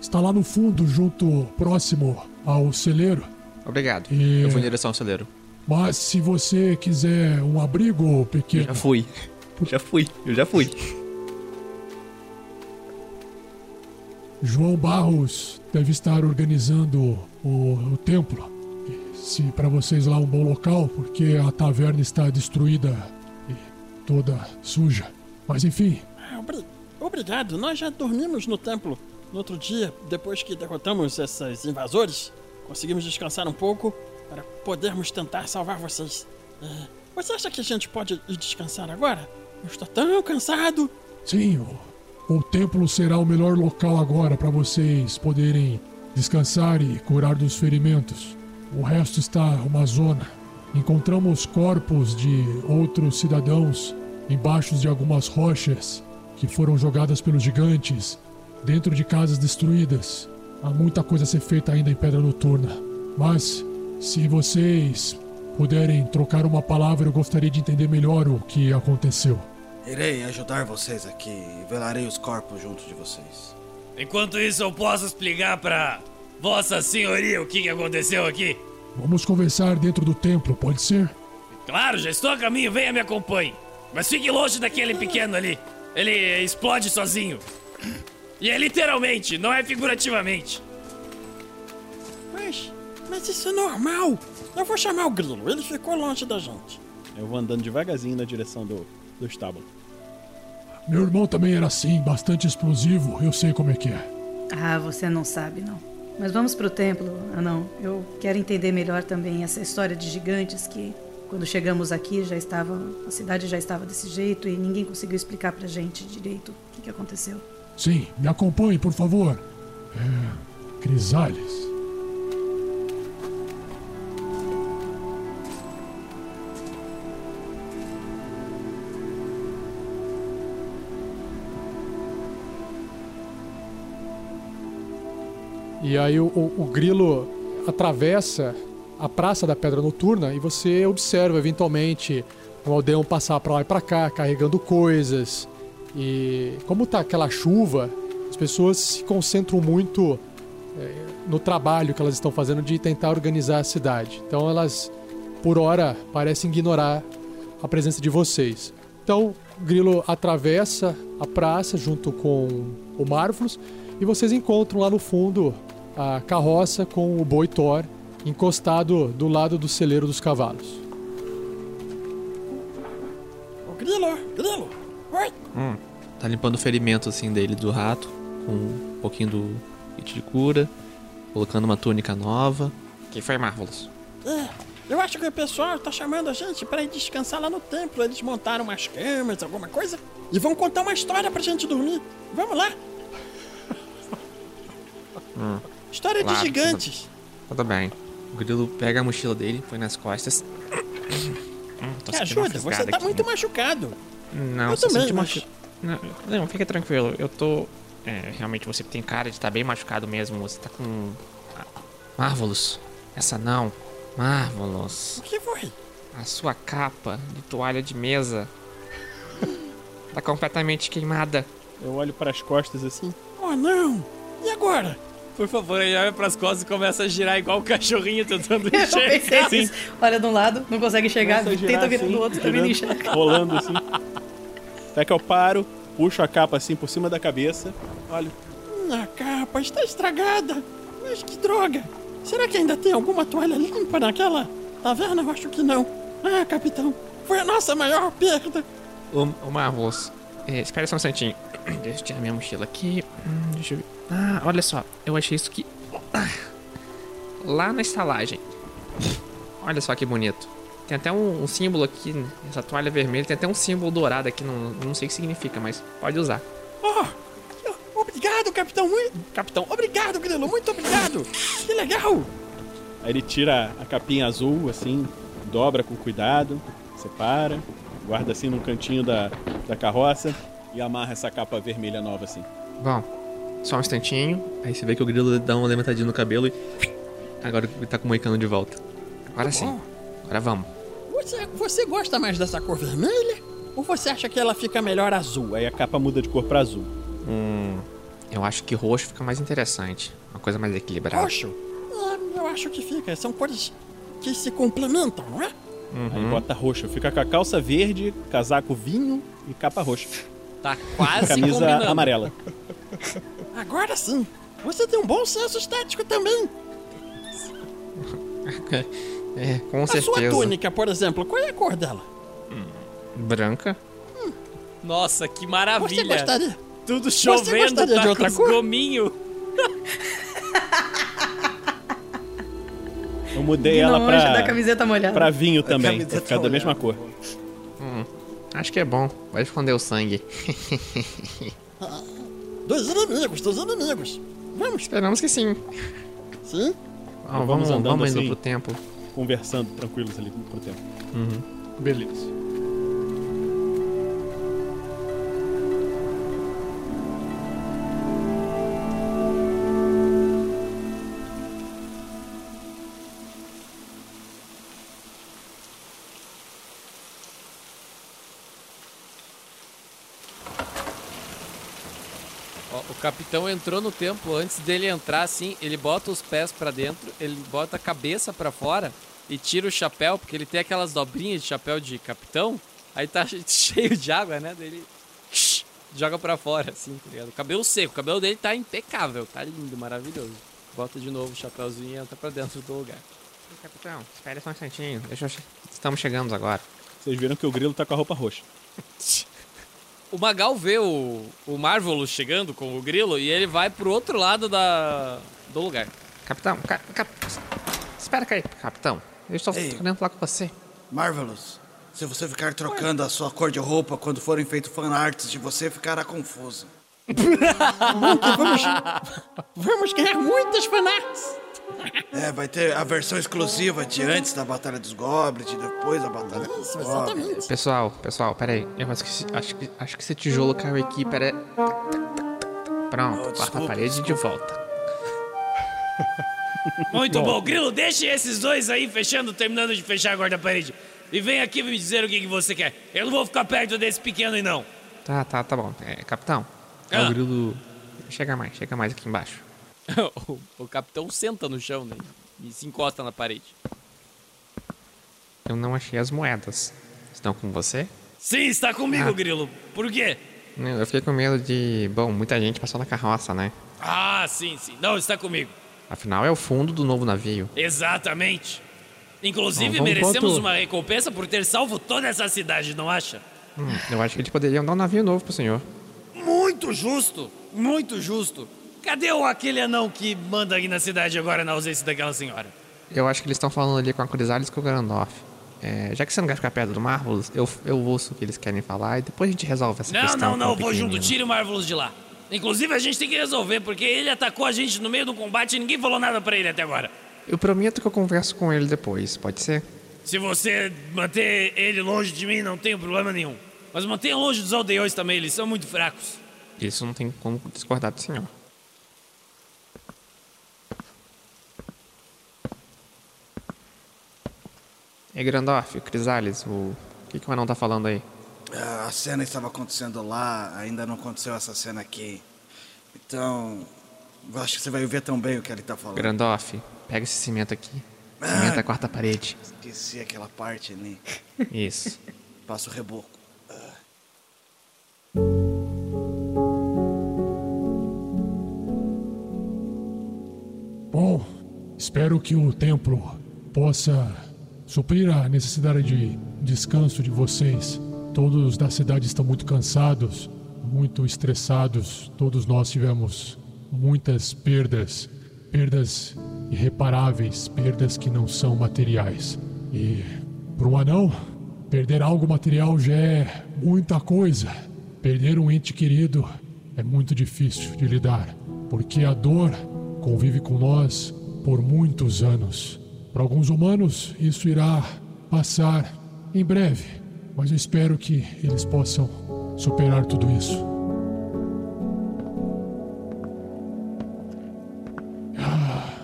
está lá no fundo, junto, próximo ao celeiro. Obrigado. E... Eu vou em direção ao celeiro. Mas se você quiser um abrigo pequeno, Já fui. Já fui, eu já fui. João Barros deve estar organizando o, o templo. Se para vocês lá é um bom local, porque a taverna está destruída e toda suja. Mas enfim, Ah, obri- Obrigado, nós já dormimos no templo. No outro dia, depois que derrotamos esses invasores, conseguimos descansar um pouco para podermos tentar salvar vocês. É, você acha que a gente pode ir descansar agora? Eu estou tão cansado. sim, o, o templo será o melhor local agora para vocês poderem descansar e curar dos ferimentos. O resto está uma zona. Encontramos corpos de outros cidadãos embaixo de algumas rochas que foram jogadas pelos gigantes, dentro de casas destruídas. Há muita coisa a ser feita ainda em Pedra Noturna. Mas, se vocês puderem trocar uma palavra, eu gostaria de entender melhor o que aconteceu. Irei ajudar vocês aqui e velarei os corpos junto de vocês. Enquanto isso, eu posso explicar pra Vossa Senhoria o que que aconteceu aqui? Vamos conversar dentro do templo, pode ser? Claro, já estou a caminho, venha me acompanhe. Mas fique longe daquele pequeno ali. Ele explode sozinho. E é literalmente, não é figurativamente. Mas Mas isso é normal. Eu vou chamar o grilo, ele ficou longe da gente. Eu vou andando devagarzinho na direção do, do estábulo. Meu irmão também era assim, bastante explosivo. Eu sei como é que é. Ah, você não sabe, não. Mas vamos pro templo, Anão. Eu quero entender melhor também essa história de gigantes que, quando chegamos aqui, já estava. A cidade já estava desse jeito e ninguém conseguiu explicar pra gente direito o que, que aconteceu. Sim, me acompanhe, por favor. É. Crisales. E aí o, o, o grilo atravessa a Praça da Pedra Noturna e você observa eventualmente um aldeão passar para lá e para cá, carregando coisas. E como tá aquela chuva, as pessoas se concentram muito é, no trabalho que elas estão fazendo de tentar organizar a cidade. Então elas, por hora, parecem ignorar a presença de vocês. Então grilo atravessa a praça junto com o Marvelous e vocês encontram lá no fundo a carroça com o boi Thor encostado do lado do celeiro dos cavalos. Grilo, grilo. Oi. Hum, tá limpando o ferimento assim dele do rato, com um pouquinho do kit de cura, colocando uma túnica nova. Que foi, Marvelous? É, eu acho que o pessoal tá chamando a gente para ir descansar lá no templo. Eles montaram umas camas, alguma coisa, e vão contar uma história pra gente dormir. Vamos lá? Hum, História Claro, de gigantes. tudo bem. O grilo pega a mochila dele, põe nas costas. Hum, tô Me ajuda, você tá aqui. muito machucado. Não, Eu também, mas- machu- Não, não, fica tranquilo. Eu tô. É, realmente você tem cara de estar bem machucado mesmo. Você tá com. Ah, Marvelous. Essa não. Marvelous. O que foi? A sua capa de toalha de mesa. tá completamente queimada. Eu olho para as costas assim. Oh, não! E agora? Por favor, ele olha pras costas e começa a girar igual o cachorrinho tentando Eu pensei enxergar. nisso. Olha de um lado, não consegue girar tenta virar assim, do outro, também não enxerga. Rolando assim. Até que eu paro, puxo a capa assim por cima da cabeça. Olho. Hum, a capa está estragada. Mas que droga. Será que ainda tem alguma toalha limpa naquela taverna? Eu acho que não. Ah, capitão. Foi a nossa maior perda. Ô, ô Marvelous. É, espera só um instantinho. Deixa eu tirar minha mochila aqui. Hum, deixa eu ver. Ah, olha só. Eu achei isso aqui. Lá na estalagem. Olha só que bonito. Tem até um, um símbolo aqui, essa toalha vermelha, tem até um símbolo dourado aqui, não, não sei o que significa, mas pode usar. Oh, obrigado, capitão. Capitão, obrigado, Grilo. Muito obrigado. Que legal. Aí ele tira a capinha azul, assim, dobra com cuidado, separa, guarda assim no cantinho da, da carroça e amarra essa capa vermelha nova assim. Bom, só um instantinho. Aí você vê que o grilo dá uma levantadinha no cabelo e. Agora ele tá com o moicano de volta. Agora sim. Agora vamos. Você, você gosta mais dessa cor vermelha? Ou você acha que ela fica melhor azul? Aí a capa muda de cor pra azul. Hum, eu acho que roxo fica mais interessante. Uma coisa mais equilibrada. Roxo? Ah, eu acho que fica. São cores que se complementam, não é? Aí bota roxo. Fica com a calça verde, casaco vinho e capa roxa. Tá quase Camisa combinando. amarela. Agora sim. Você tem um bom senso estético também. É, com a sua certeza. túnica, por exemplo, qual é a cor dela? Branca. Nossa, que Você maravilha. gostaria? Tudo chovendo, gostaria tá de outra com cor? gominhos. Eu mudei De ela pra, da camiseta molhada. pra vinho também. Pra ficar da mesma cor. Hum, acho que é bom. Vai esconder o sangue. Dois inimigos, dois inimigos. Vamos, Esperamos que sim. sim? Ah, Vamos vamos andando vamos indo assim. pro templo. Conversando tranquilos ali pro tempo. Beleza. Ó, o capitão entrou no templo. Antes dele entrar, assim, ele bota os pés pra dentro, ele bota a cabeça pra fora e tira o chapéu, porque ele tem aquelas dobrinhas de chapéu de capitão. Aí tá cheio de água, né? Daí ele joga pra fora, assim, tá ligado? O cabelo seco, o cabelo dele tá impecável, tá lindo, maravilhoso. bota de novo o chapéuzinho e entra pra dentro do lugar. Capitão, espere só um instantinho. Deixa eu Estamos chegando agora. Vocês viram que o grilo tá com a roupa roxa. O Magal vê o, o Marvelous chegando com o grilo e ele vai pro outro lado da, do lugar. Capitão, ca, cap- espera aí, capitão. Eu estou Ei. querendo falar com você. Marvelous, se você ficar trocando a sua cor de roupa quando forem feitos fanarts de você, ficará confuso. Vamos ganhar muitas fanarts! É, vai ter a versão exclusiva de antes da Batalha dos Goblins, de depois da Batalha dos Goblins. Exatamente. Pessoal, pessoal, pera aí. Eu acho que, esse- acho que, acho que esse tijolo caiu aqui, pera aí. Pronto, Oh, desculpa, parede de volta. Muito bom. Grilo, deixe esses dois aí fechando, terminando de fechar a guarda-parede. E vem aqui me dizer o que, que você quer. Eu não vou ficar perto desse pequeno aí, não. Tá, tá, tá bom. É, capitão, é Ah. o grilo. Chega mais, chega mais aqui embaixo. O, o capitão senta no chão né, e se encosta na parede. Eu não achei as moedas. Estão com você? Sim, está comigo, Ah. Grilo. Por quê? Eu fiquei com medo de. Bom, muita gente passou na carroça, né? Ah, sim, sim. Não, está comigo. Afinal, é o fundo do novo navio. Exatamente. Inclusive, Bom, vamos merecemos uma recompensa por ter salvo toda essa cidade, não acha? Hum, eu acho que eles poderiam dar um navio novo pro senhor. Muito justo, muito justo. Cadê o aquele anão que manda aqui na cidade agora na ausência daquela senhora? Eu acho que eles estão falando ali com a Crisales e com o Grandorf. É, já que você não quer ficar perto do Marvelous, eu, eu ouço o que eles querem falar e depois a gente resolve essa Não, questão. não, não, o vou junto, tire o Marvelous de lá. Inclusive, a gente tem que resolver, porque ele atacou a gente no meio do combate e ninguém falou nada pra ele até agora. Eu prometo que eu converso com ele depois, pode ser? Se você manter ele longe de mim, não tenho problema nenhum. Mas mantenha longe dos aldeões também, eles são muito fracos. Isso não tem como discordar do senhor. E Grandorf, Crisales, o... o que, que o anão tá falando aí? Ah, A cena estava acontecendo lá, ainda não aconteceu essa cena aqui. Então, acho que você vai ver também o que ele tá falando. Grandorf, pega esse cimento aqui. Ah. Cimenta a quarta parede. Esqueci aquela parte ali. Isso. Passa o reboco. Bom, espero que o templo possa suprir a necessidade de descanso de vocês. Todos da cidade estão muito cansados, muito estressados. Todos nós tivemos muitas perdas, perdas irreparáveis, perdas que não são materiais. E para um anão, perder algo material já é muita coisa. Perder um ente querido é muito difícil de lidar, porque a dor convive com nós por muitos anos. Para alguns humanos, isso irá passar em breve, mas eu espero que eles possam superar tudo isso. Ah,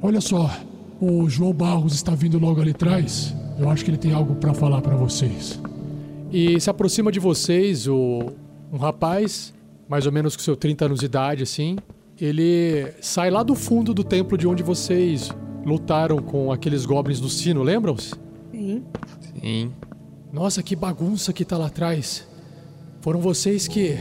olha só, o João Barros está vindo logo ali atrás. Eu acho que ele tem algo para falar para vocês. E se aproxima de vocês o, um rapaz, mais ou menos com seus 30 anos de idade, assim. Ele sai lá do fundo do templo de onde vocês lutaram com aqueles goblins do sino, lembram-se? Sim. Sim. Nossa, que bagunça que tá lá atrás. Foram vocês que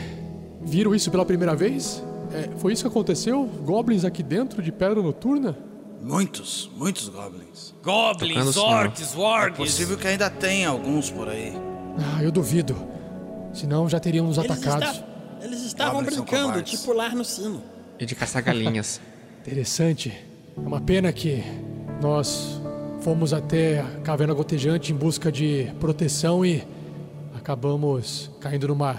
viram isso pela primeira vez? É, foi isso que aconteceu? Goblins aqui dentro de Pedra Noturna? Muitos, muitos goblins. Goblins, orcs, É wargs. possível que ainda tenha alguns por aí. Ah, eu duvido. Senão já teriam nos Eles, esta- eles estavam Goblins brincando de pular no sino. E de caçar galinhas. Interessante. É uma pena que nós fomos até a Caverna Gotejante em busca de proteção e acabamos caindo numa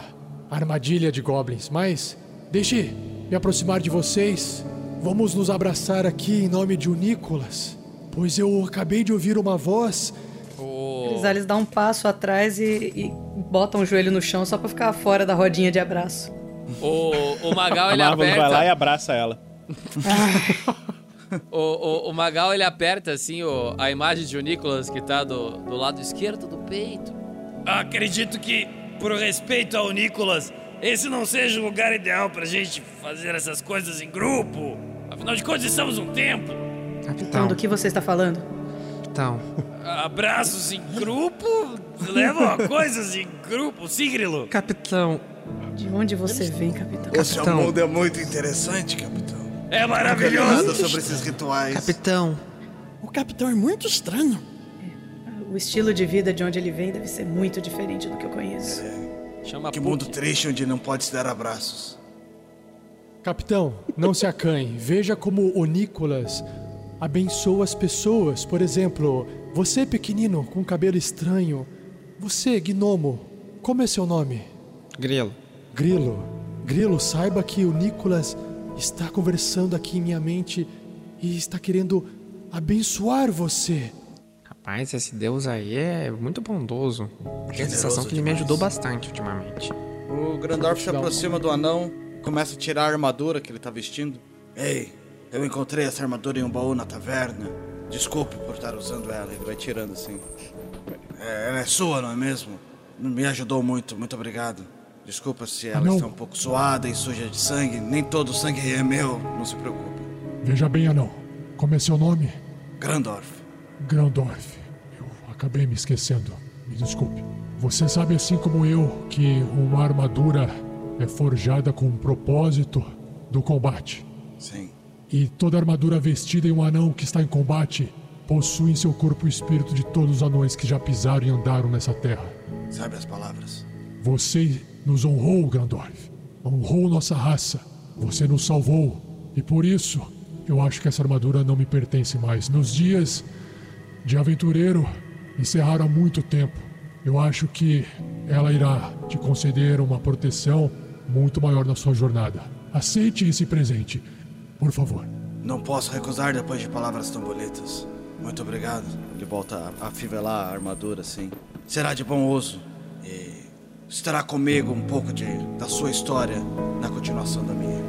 armadilha de goblins. Mas deixe me aproximar de vocês. Vamos nos abraçar aqui em nome de Nicolas, pois eu acabei de ouvir uma voz. O... Crisales dá um passo atrás e, e bota um joelho no chão só pra ficar fora da rodinha de abraço. O, o Magal, A ele Marvel vai lá e aperta... abraça ela. O, o, o Magal, ele aperta, assim, o, a imagem de o Nicolas que tá do, do lado esquerdo do peito. Acredito que, por respeito ao Nicolas, esse não seja o lugar ideal pra gente fazer essas coisas em grupo. Afinal de contas, estamos um templo. Então, Capitão, do que você está falando? capitão. Abraços em grupo levam a coisas em grupo, Sigrilo. Capitão, De onde você vem, capitão? Esse Capitão. mundo é muito interessante, capitão. É maravilhoso. sobre esses rituais. Capitão, O capitão é muito estranho. O estilo de vida de onde ele vem deve ser muito diferente do que eu conheço. Chama Que mundo triste onde não pode se dar abraços. Capitão, não se acanhe. Veja como o Nicolas abençoa as pessoas. Por exemplo, você pequenino com cabelo estranho. Você, gnomo, como é seu nome? Grilo. Grilo. Grilo, saiba que o Nicolas está conversando aqui em minha mente e está querendo abençoar você. Rapaz, esse deus aí é muito bondoso. Tenho a sensação que ele me ajudou bastante ultimamente. O Grandorf se aproxima do anão, começa a tirar a armadura que ele tá vestindo. Ei, eu encontrei essa armadura em um baú na taverna. Desculpe por estar usando ela. Ele vai tirando assim. É, ela é sua, não é mesmo? Me ajudou muito, muito obrigado. Desculpa se ela Anão. está um pouco suada e suja de sangue. Nem todo o sangue é meu, não se preocupe. Veja bem, anão. Como é seu nome? Grandorf. Grandorf. Eu acabei me esquecendo. Me desculpe. Você sabe, assim como eu, que uma armadura é forjada com um propósito do combate. Sim. E toda armadura vestida em um anão que está em combate possui em seu corpo o espírito de todos os anões que já pisaram e andaram nessa terra. Sabe as palavras? Você nos honrou, Grandorf. Honrou nossa raça. Você nos salvou. E por isso, eu acho que essa armadura não me pertence mais. Meus dias de aventureiro encerraram há muito tempo. Eu acho que ela irá te conceder uma proteção muito maior na sua jornada. Aceite esse presente, por favor. Não posso recusar depois de palavras tão bonitas. Muito obrigado. Ele volta a afivelar a armadura assim. Será de bom uso. E estará comigo um pouco de, da sua história na continuação da minha.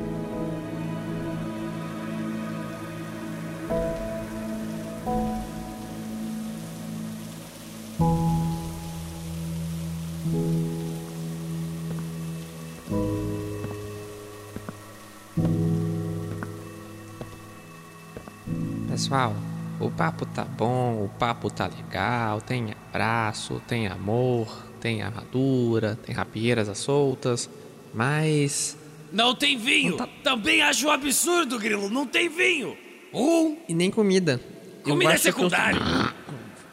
Pessoal, o papo tá bom, o papo tá legal, tem abraço, tem amor, tem armadura, tem rapieiras às soltas, mas. Não tem vinho. Também acho um absurdo, Grilo. Não tem vinho. Um, E nem comida. Comida é acho que eu- secundária.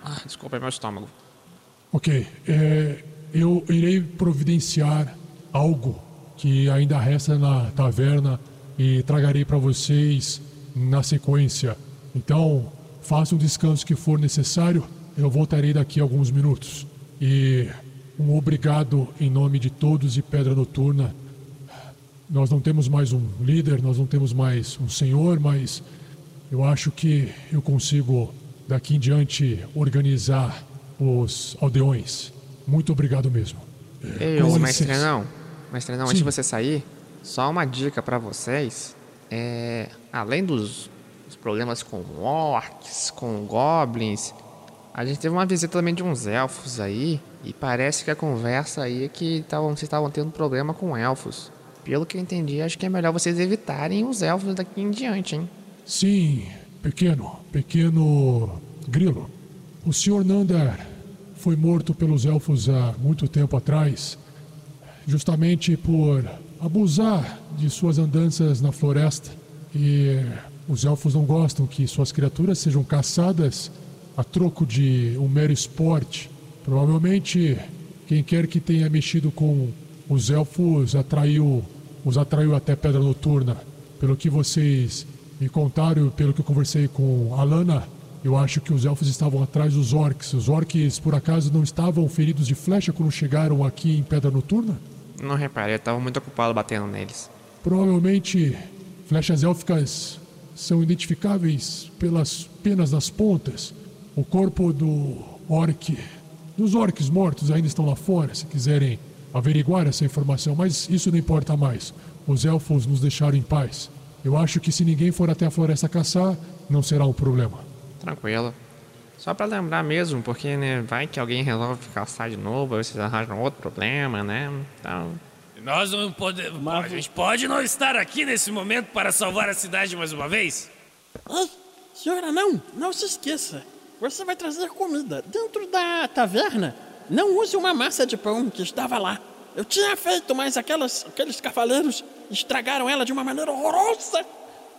Ah, desculpa, é meu estômago. Ok, é, eu irei providenciar algo que ainda resta na taverna e tragarei para vocês na sequência. Então, faça o descanso que for necessário. Eu voltarei daqui a alguns minutos. E um obrigado em nome de todos e Pedra Noturna. Nós não temos mais um líder, nós não temos mais um senhor, mas eu acho que eu consigo daqui em diante organizar os aldeões. Muito obrigado mesmo. Ei, ô, mestre não. Mestre não, antes de você sair, só uma dica pra vocês. É, além dos, dos problemas com orcs, com goblins, a gente teve uma visita também de uns elfos aí. E parece que a conversa aí é que tavam, vocês estavam tendo problema com elfos. Pelo que eu entendi, acho que é melhor vocês evitarem os elfos daqui em diante, hein? Sim, pequeno, pequeno grilo. O senhor Nander foi morto pelos elfos há muito tempo atrás, justamente por abusar de suas andanças na floresta. E os elfos não gostam que suas criaturas sejam caçadas a troco de um mero esporte. Provavelmente quem quer que tenha mexido com os elfos atraiu, os atraiu até Pedra Noturna. Pelo que vocês me contaram, e pelo que eu conversei com a Lana, eu acho que os elfos estavam atrás dos orcs. Os orcs, por acaso, não estavam feridos de flecha quando chegaram aqui em Pedra Noturna? Não reparei, eu tava muito ocupado batendo neles. Provavelmente flechas élficas são identificáveis pelas penas das pontas. O corpo do orc, dos orcs mortos ainda estão lá fora, se quiserem averiguar essa informação, mas isso não importa mais. Os elfos nos deixaram em paz. Eu acho que se ninguém for até a floresta caçar, não será um problema. Tranquilo. Só pra lembrar mesmo, porque, né, vai que alguém resolve caçar de novo, aí vocês arranjam outro problema, né? Então, Nós não podemos. A gente pode não estar aqui nesse momento para salvar a cidade mais uma vez? Ei, senhora, não, não se esqueça. Você vai trazer comida dentro da taverna. Não use uma massa de pão que estava lá. Eu tinha feito, mas aquelas, aqueles cavaleiros estragaram ela de uma maneira horrorosa.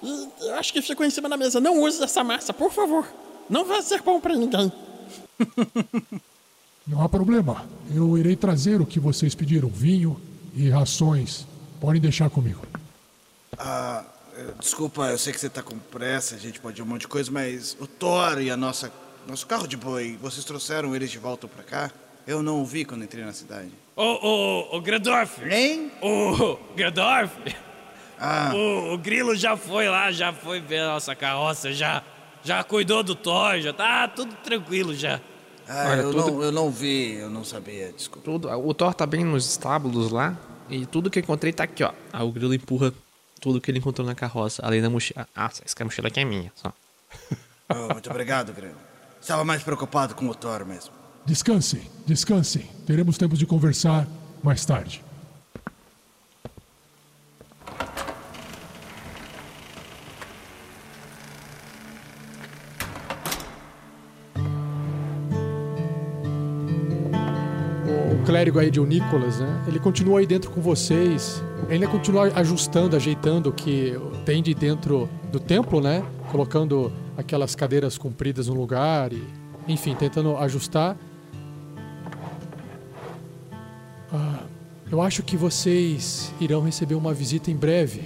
E eu acho que ficou em cima da mesa. Não use essa massa, por favor. Não vai ser bom pra ninguém. Não há problema. Eu irei trazer o que vocês pediram: vinho e rações. Podem deixar comigo. Ah, eh, desculpa, eu sei que você tá com pressa, a gente pode ir um monte de coisa, mas o Thor e a nossa nosso carro de boi, vocês trouxeram eles de volta pra cá? Eu não o vi quando entrei na cidade. Ô, ô, ô, Grandorf! Nem? Ô, Grandorf! Ah, O, o Grilo já foi lá, já foi ver a nossa carroça, já, já cuidou do Thor, já tá tudo tranquilo já. ah, Olha, eu, tudo- não, eu não vi, eu não sabia, desculpa. Tudo, o Thor tá bem nos estábulos lá. E tudo que eu encontrei tá aqui, ó. Aí o grilo empurra tudo que ele encontrou na carroça, além da mochila. Ah, essa mochila aqui é minha, só. Oh, muito obrigado, Grilo. Estava mais preocupado com o Thor mesmo. Descansem, descansem. Teremos tempo de conversar mais tarde. O clérigo aí de o Nicolas, né? Ele continua aí dentro com vocês. Ele ainda continua ajustando, ajeitando o que tem de dentro do templo, né? Colocando aquelas cadeiras compridas no lugar e, enfim, tentando ajustar. Ah, eu acho que vocês irão receber uma visita em breve.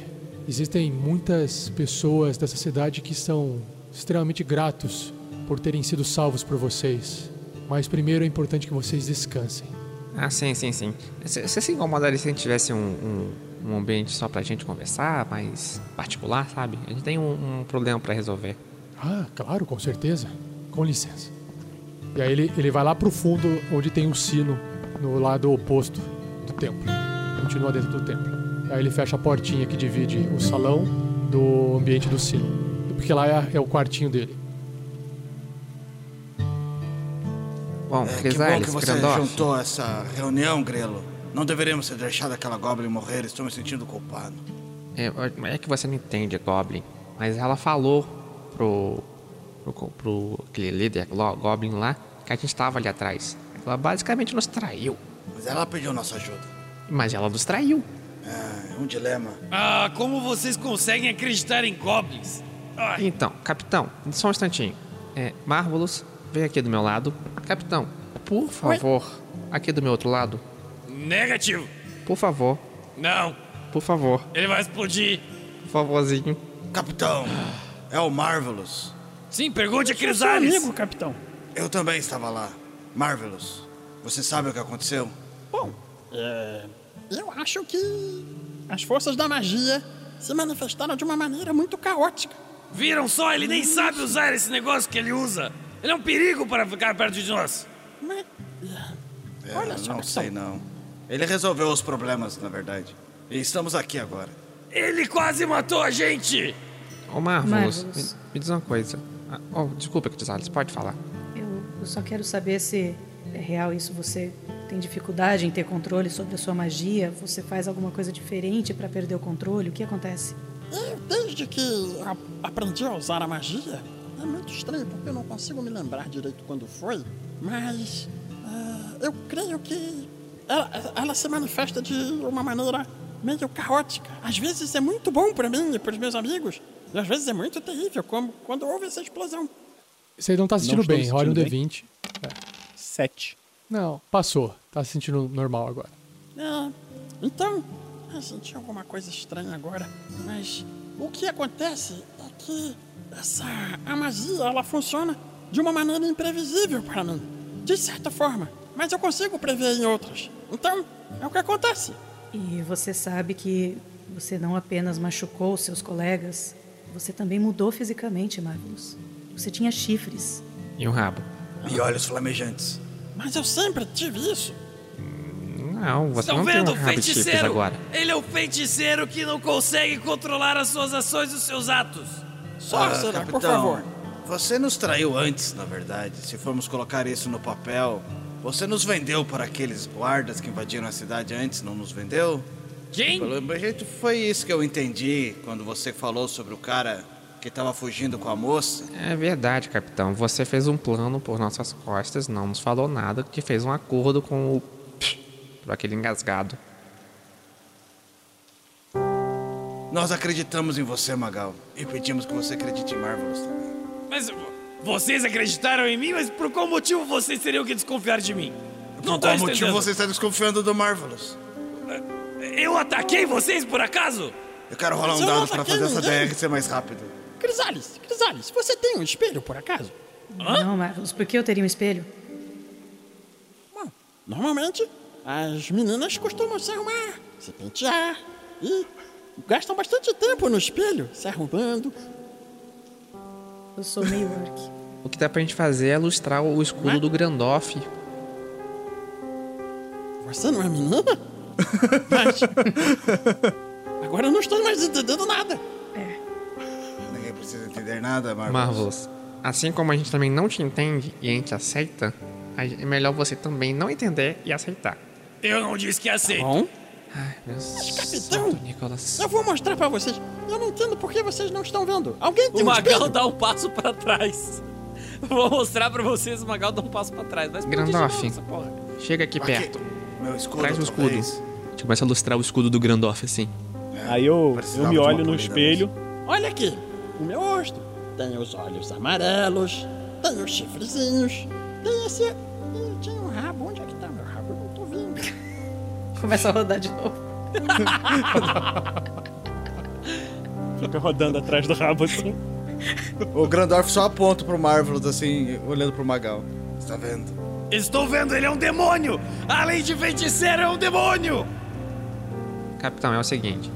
Existem muitas pessoas dessa cidade que são extremamente gratos por terem sido salvos por vocês. Mas primeiro é importante que vocês descansem. Ah, sim, sim, sim. Você se incomodaria se a gente tivesse um, um, um ambiente só pra gente conversar, mais particular, sabe? A gente tem um, um problema pra resolver. Ah, claro, com certeza. Com licença. E aí ele, ele vai lá pro fundo, onde tem um sino, no lado oposto do templo. Continua dentro do templo. Aí ele fecha a portinha que divide o salão do ambiente do sino. Porque lá é, é o quartinho dele. Bom, É, que bom que você Grandorf. juntou essa reunião, Grelo. Não deveríamos ter deixado aquela Goblin morrer, estou me sentindo culpado. É, é que você não entende, Goblin. Mas ela falou pro. pro, pro aquele líder Goblin lá que a gente tava ali atrás. Ela basicamente nos traiu. Mas ela pediu nossa ajuda. Mas ela nos traiu. Ah, é um dilema. Ah, como vocês conseguem acreditar em goblins? Ai, Então, capitão, só um instantinho. É, Marvelous, vem aqui do meu lado. Capitão, por favor, aqui do meu outro lado. negativo. Por favor, Não, por favor, ele vai explodir. por favorzinho. Capitão, é o Marvelous. Sim, pergunte a Crisales. amigo, capitão. Eu também estava lá. Marvelous, você sabe o que aconteceu? Bom, é, eu acho que as forças da magia se manifestaram de uma maneira muito caótica. Viram só? Ele nem sabe usar esse negócio que ele usa. Ele é um perigo para ficar perto de nós. Mas, É, Olha só, não sei não. Ele resolveu os problemas, na verdade. E estamos aqui agora. Ele quase matou a gente. Ô Marvelous, Marvelous. Me, me diz uma coisa. Ah, oh, desculpa, Crisales, pode falar. Eu, eu só quero saber se é real isso. Você tem dificuldade em ter controle sobre a sua magia? Você faz alguma coisa diferente para perder o controle? O que acontece? eu, desde que a- aprendi a usar a magia, é muito estranho porque eu não consigo me lembrar direito quando foi, mas ah, eu creio que ela, ela se manifesta de uma maneira meio caótica. Às vezes é muito bom para mim e para os meus amigos, e às vezes é muito terrível, como quando houve essa explosão. Você não tá se Não sentindo estou bem, olha um sentindo D20. Sete. Não, passou. Tá se sentindo normal agora. É, então, eu senti alguma coisa estranha agora, mas o que acontece é que essa a magia ela funciona de uma maneira imprevisível para mim, de certa forma, mas eu consigo prever em outras. Então, é o que acontece. E você sabe que você não apenas machucou seus colegas, você também mudou fisicamente, Marvelous. Você tinha chifres. E um rabo. E olhos flamejantes. Mas eu sempre tive isso. Não, você Estão não tem vendo um o rabo de chifres feiticeiro? agora. Ele é o feiticeiro que não consegue controlar as suas ações e os seus atos. Sorcerer, Ah, por favor. Você nos traiu antes, na verdade. Se formos colocar isso no papel, você nos vendeu para aqueles guardas que invadiram a cidade antes, não nos vendeu? Jeito, foi isso que eu entendi quando você falou sobre o cara que estava fugindo com a moça. É verdade, capitão. Você fez um plano por nossas costas, não nos falou nada, que fez um acordo com o. por aquele engasgado. Nós acreditamos em você, Magal. E pedimos que você acredite em Marvelous também. Mas vocês acreditaram em mim, mas por qual motivo vocês teriam que desconfiar de mim? Não Por qual motivo você está desconfiando do Marvelous? Eu ataquei vocês por acaso? Eu quero rolar Mas um eu não dado pra ataquei fazer essa ninguém. DR ser mais rápido. Crisales, Crisales, você tem um espelho por acaso? Não, Marvelous, por que eu teria um espelho? Bom, normalmente as meninas costumam se arrumar, se pentear e gastam bastante tempo no espelho, se arrumando. Eu sou meio orc. O que dá pra gente fazer é lustrar o escudo do Grandoff. Você não é menina? Mas. Agora eu não estou mais entendendo nada. Ninguém precisa entender nada, Marvelous. Marvelous. Assim como a gente também não te entende e a gente aceita, é melhor você também não entender e aceitar. Eu não disse que aceito. Bom, Ai, meu capitão, santo Nicolas. eu vou mostrar pra vocês. Eu não entendo por que vocês não estão vendo. Alguém tem O Magal dá um passo pra trás. Vou mostrar pra vocês, o Magal dá um passo pra trás. Vai explodir de Grandoff. novo essa porra. Chega aqui perto. Meu escudo, Traz o escudo. talvez. Começa a lustrar o escudo do Grandoff, assim. Aí eu, eu me olho no espelho. Olha aqui, o meu rosto. Tem os olhos amarelos, tem os chifrezinhos, tem esse. Ih, tinha um rabo. Onde é que tá meu rabo? Eu não tô vendo. Começa a rodar de novo. Fica rodando atrás do rabo assim. O Grandorf só aponta pro Marvelous, assim, olhando pro Magal. Você tá vendo? Estou vendo, ele é um demônio! Além de feiticeiro, é um demônio! Capitão, é o seguinte.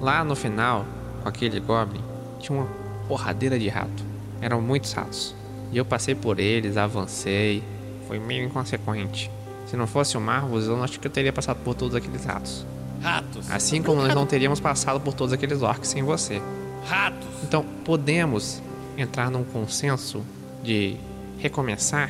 Lá no final, com aquele Goblin, tinha uma porradeira de rato. Eram muitos ratos. E eu passei por eles, avancei. Foi meio inconsequente. Se não fosse o Marvels, eu não acho que eu teria passado por todos aqueles ratos. Ratos. Assim como nós não teríamos passado por todos aqueles orcs sem você. Ratos. Então, podemos entrar num consenso de recomeçar?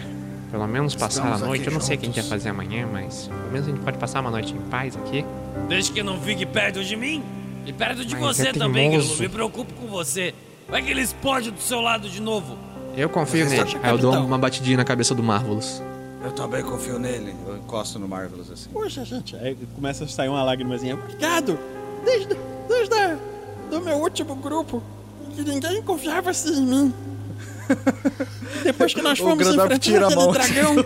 Pelo menos passar Estamos a noite. Eu não sei o que a gente vai juntos. fazer amanhã, mas pelo menos a gente pode passar uma noite em paz aqui. Desde que não fique perto de mim e perto de Mas você é também, que eu não me preocupo com você. Vai que ele explode do seu lado de novo. Eu confio Você nele. Aí eu dou uma batidinha na cabeça do Marvelous. Eu também confio nele. Eu encosto no Marvelous, assim. Poxa, gente, Aí começa a sair uma lágrimazinha. obrigado. Desde, desde a, do meu último grupo, que ninguém confiava assim em mim. Depois que nós O fomos enfrentar tira a aquele mão. dragão.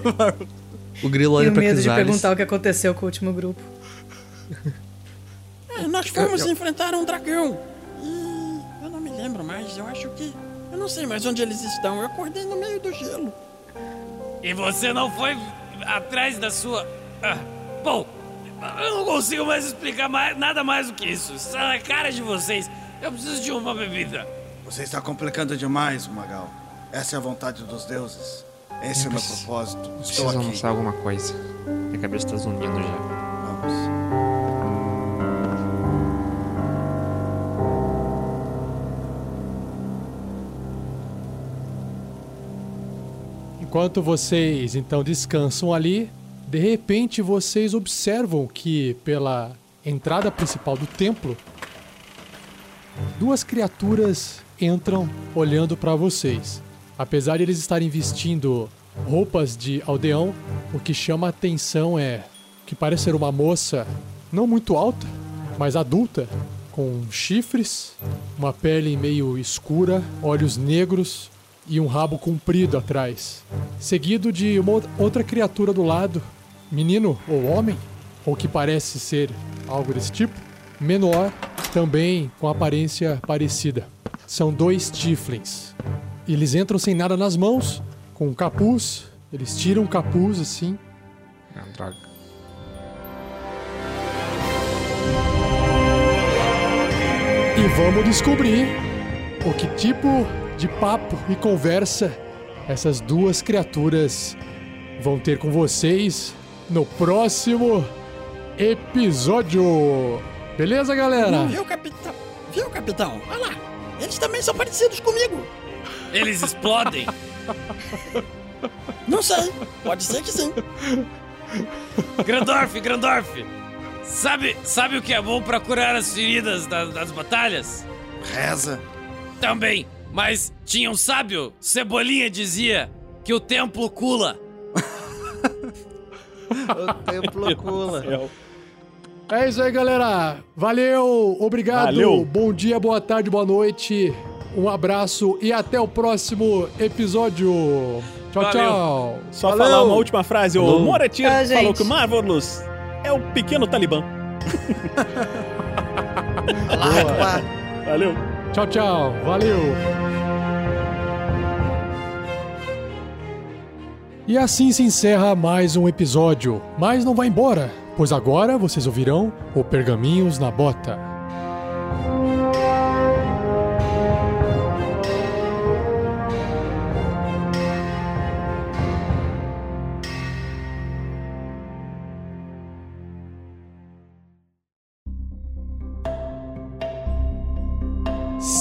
O Grilo olha pra medo de Crisales. perguntar o que aconteceu com o último grupo. É, nós fomos enfrentar um dragão. E eu não me lembro mais, eu acho que. Eu não sei mais onde eles estão. Eu acordei no meio do gelo. E você não foi atrás da sua. Ah, bom, eu não consigo mais explicar mais, nada mais do que isso. Isso é a cara de vocês. Eu preciso de uma bebida. Você está complicando demais, Magal. Essa é a vontade dos deuses. Esse é o meu propósito. Estou Preciso aqui. almoçar alguma coisa. Minha cabeça tá zunindo já. Vamos. Enquanto vocês então descansam ali, de repente vocês observam que pela entrada principal do templo, duas criaturas entram olhando para vocês. Apesar de eles estarem vestindo roupas de aldeão, o que chama a atenção é que parece ser uma moça não muito alta, mas adulta, com chifres, uma pele meio escura, olhos negros e um rabo comprido atrás, seguido de uma ou- outra criatura do lado, menino ou homem, ou que parece ser algo desse tipo, menor, também com aparência parecida. São dois Tiflins. Eles entram sem nada nas mãos, com um capuz, eles tiram o capuz assim, Ah, droga. E vamos descobrir o que tipo de papo e conversa essas duas criaturas vão ter com vocês no próximo episódio. Beleza, galera? Viu, capitão? Viu, capitão? Olha lá. Eles também são parecidos comigo. Eles explodem. Não sei. Pode ser que sim. Grandorf, Grandorf. Sabe, sabe o que é bom pra curar as feridas das, das batalhas? Reza. Também. Mas tinha um sábio, Cebolinha dizia que o templo cula. O templo cula. É isso aí, galera. Valeu, obrigado. Valeu. Bom dia, boa tarde, boa noite. Um abraço e até o próximo episódio. Tchau, Valeu. tchau. Só Valeu. falar uma última frase. O Falou. Moretti Ah, falou gente. que o Marvelous é o pequeno Talibã. Valeu. Tchau, tchau. Valeu. E assim se encerra mais um episódio. Mas não vai embora, pois agora vocês ouvirão o Pergaminhos na Bota.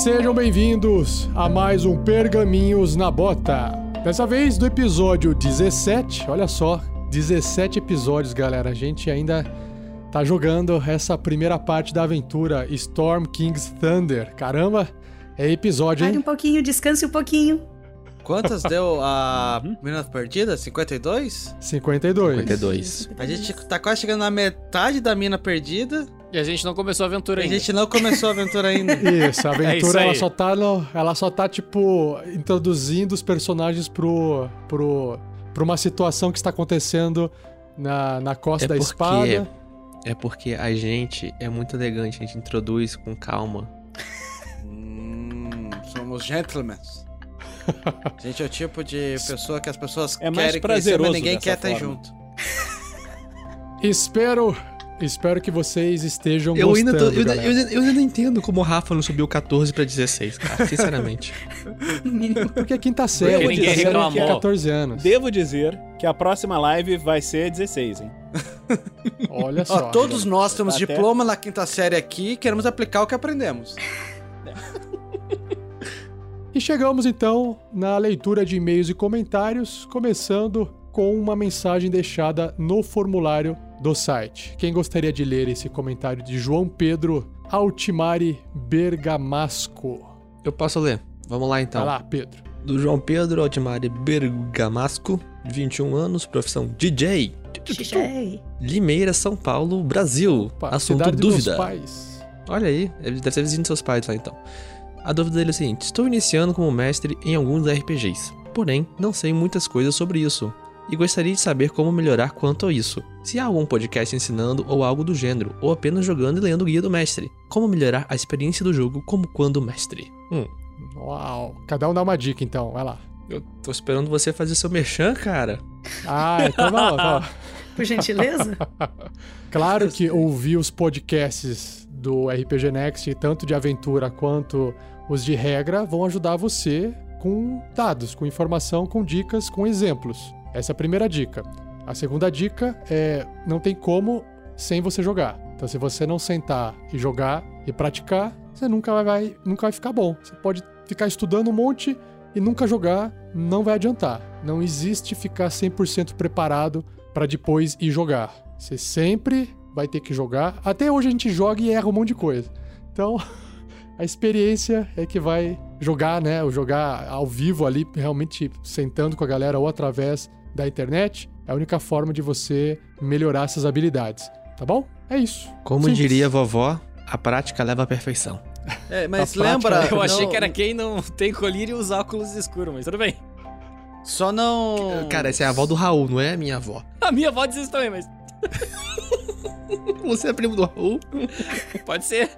Sejam bem-vindos a mais um Pergaminhos na Bota. Dessa vez do episódio 17, olha só, 17 episódios, galera. A gente ainda tá jogando essa primeira parte da aventura Storm King's Thunder. Caramba, é episódio, Pare um hein? pouquinho, descanse um pouquinho. Quantas deu a mina perdida? 52? 52. 52. A gente tá quase chegando na metade da mina perdida E a gente não começou a aventura e a ainda. gente não começou a aventura ainda. Isso, a É isso aventura ela aí. só tá no- ela só tá tipo introduzindo os personagens pro pro pra uma situação que está acontecendo na, na costa É da porque- espada. É porque a gente é muito elegante, a gente introduz com calma. Hum, somos gentlemen. A gente é o tipo de pessoa que as pessoas É mais querem conhecer, prazeroso mas ninguém quer estar forma. junto. Espero, espero que vocês estejam Eu ainda, gostando, tô, eu, ainda- galera. eu, ainda- eu ainda não entendo como o Rafa não subiu 14 pra 16, cara. Sinceramente. Porque é quinta série, Porque quinta série tem 14 anos. Devo dizer que a próxima live vai ser 16, hein? Olha Ó, só. todos nós temos Tá até- diploma na quinta série aqui e queremos aplicar o que aprendemos. E chegamos então na leitura de e-mails e comentários, começando com uma mensagem deixada no formulário do site. Quem gostaria de ler esse comentário de João Pedro Altimari Bergamasco? Eu posso ler? Vamos lá então. Vai lá, Pedro. Do João Pedro Altimari Bergamasco, 21 anos, profissão DJ. Xixei. Limeira, São Paulo, Brasil. Opa, Assunto cidade dos meus dúvida. pais. Olha aí, deve ser vizinho de seus pais lá então. A dúvida dele é a seguinte: estou iniciando como mestre em alguns RPGs, porém não sei muitas coisas sobre isso. E gostaria de saber como melhorar quanto a isso. Se há algum podcast ensinando ou algo do gênero, ou apenas jogando e lendo o guia do mestre. Como melhorar a experiência do jogo como quando mestre. Hum, Uau. Cada um dá uma dica então, vai lá. eu tô esperando você fazer seu merchan, cara. Ah, então vai lá. Por gentileza? Claro que ouvir os podcasts do RPG Next, tanto de aventura quanto os de regra, vão ajudar você com dados, com informação, com dicas, com exemplos. Essa é a primeira dica. A segunda dica é não tem como sem você jogar. Então, se você não sentar e jogar e praticar, você nunca vai, nunca vai ficar bom. Você pode ficar estudando um monte e nunca jogar, não vai adiantar. Não existe ficar 100% preparado para depois ir jogar. Você sempre vai ter que jogar. Até hoje a gente joga e erra um monte de coisa. Então, a experiência é que vai jogar, né? O jogar ao vivo ali, realmente sentando com a galera ou através da internet, é a única forma de você melhorar essas habilidades. Tá bom? É isso. Como Simples. diria a vovó, a prática leva à perfeição. É, mas A prática- lembra. Eu achei não- que era quem não tem colírio e usa óculos escuros, mas tudo bem. Só não. Cara, essa é a avó do Raul, não é a minha avó. A minha avó diz isso também, mas Você é primo do Raul? pode ser.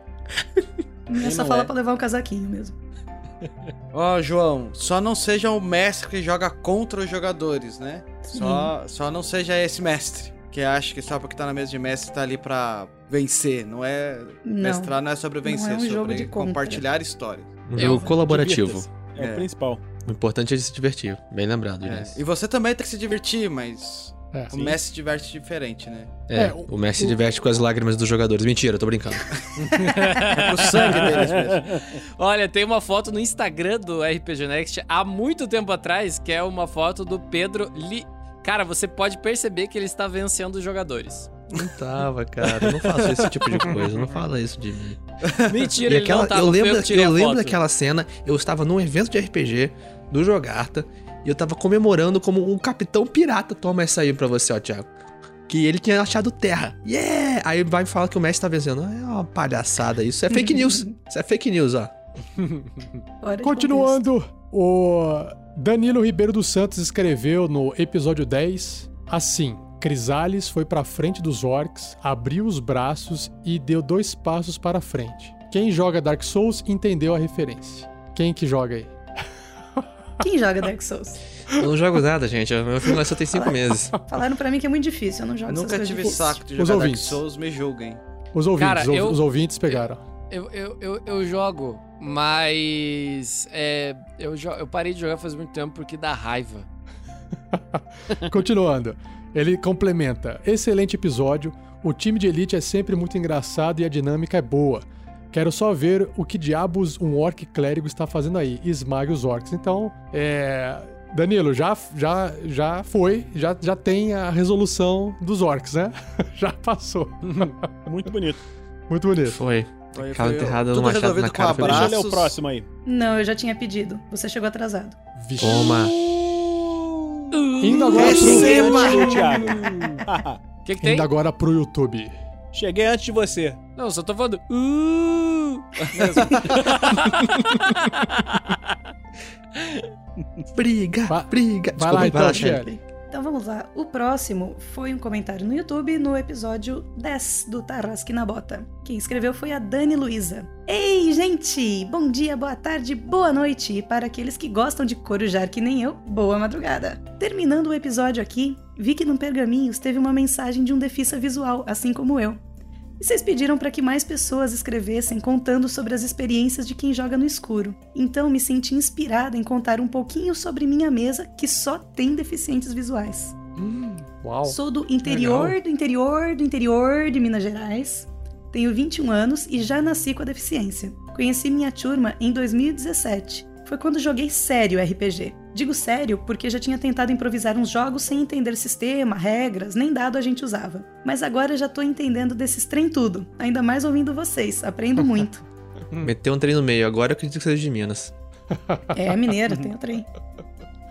Minha só fala é? pra levar um casaquinho mesmo. Ó, João, só não seja o mestre que joga contra os jogadores, né? Só, só não seja esse mestre. Que acha que só porque tá na mesa de mestre tá ali pra vencer. Não é. Não. Mestrar não é sobre Não vencer, é é um sobre jogo de contra. compartilhar história. Um jogo colaborativo. Divirta-se. É, É. o principal. O importante é se divertir. Bem lembrado, É. E você também tem que se divertir, mas É. o mestre se diverte diferente, né? É, É, o Messi se diverte com as lágrimas dos jogadores. Mentira, eu tô brincando. É pro sangue deles mesmo. Olha, tem uma foto no Instagram do RPG Next há muito tempo atrás, que é uma foto do Pedro Li. Cara, você pode perceber que ele está vencendo os jogadores. Não tava, cara. Eu não faço esse tipo de coisa. Não fala isso de mim. Mentira, E ele aquela, não tava, eu lembro, eu a lembro daquela cena. Eu estava num evento de RPG do Jogarta. E eu tava comemorando como um capitão pirata. Toma essa aí pra você, ó, Thiago. que ele tinha achado terra. Yeah! Aí vai falar que o Messi tá vencendo. É uma palhaçada. Isso é fake news. Isso é fake news, ó. Continuando, o Danilo Ribeiro dos Santos escreveu no episódio 10 assim: Crisales foi pra frente dos orcs, abriu os braços e deu dois passos para frente. Quem joga Dark Souls entendeu a referência. Quem que joga aí? Quem joga Dark Souls? Eu não jogo nada, gente. Meu filho nasceu tem cinco meses. Falaram pra mim que é muito difícil, eu não jogo Nunca tive saco de Os jogar Dark ouvintes. Souls, me julguem. Os ouvintes, Cara, os, eu- os ouvintes pegaram. Eu, eu, eu, eu jogo, mas. É, eu, eu parei de jogar faz muito tempo porque dá raiva. Continuando, ele complementa: excelente episódio. O time de elite é sempre muito engraçado e a dinâmica é boa. Quero só ver o que diabos um orc clérigo está fazendo aí. Esmague os orcs. Então, é. Danilo, já, já, já foi, já, já tem a resolução dos orcs, né? já passou. Muito bonito. Muito bonito. Foi. Foi, Aquela foi enterrada tudo no machado resolvido na com cara eu abraços. ler o próximo aí. Não, eu já tinha pedido. Você chegou atrasado. Vixe. Toma. Indo agora, pro, Receba! do Thiago. O que, que tem? indo agora pro YouTube. Cheguei antes de você. Não, eu só tô falando. Uh! Briga, Va- briga. Vai lá então. Shelly. Então vamos lá. O próximo foi um comentário no YouTube no episódio 10 do Tarrasque na Bota. Quem escreveu foi a Dani Luiza. Ei, gente! Bom dia, boa tarde, boa noite! E para aqueles que gostam de corujar que nem eu, boa madrugada! Terminando o episódio aqui, vi que no Pergaminhos teve uma mensagem de um defissa visual, assim como eu. E vocês pediram para que mais pessoas escrevessem contando sobre as experiências de quem joga no escuro. Então me senti inspirada em contar um pouquinho sobre minha mesa, que só tem deficientes visuais. Uau. Sou do interior, do interior, do interior de Minas Gerais. Tenho 21 anos e já nasci com a deficiência. Conheci minha turma em 2017. Foi quando joguei sério RPG. Digo sério porque já tinha tentado improvisar uns jogos sem entender sistema, regras, nem dado a gente usava. Mas agora já tô entendendo desses trem tudo. Ainda mais ouvindo vocês. Aprendo muito. Meteu um trem no meio. Agora eu acredito que seja de Minas. É mineira, tem o trem.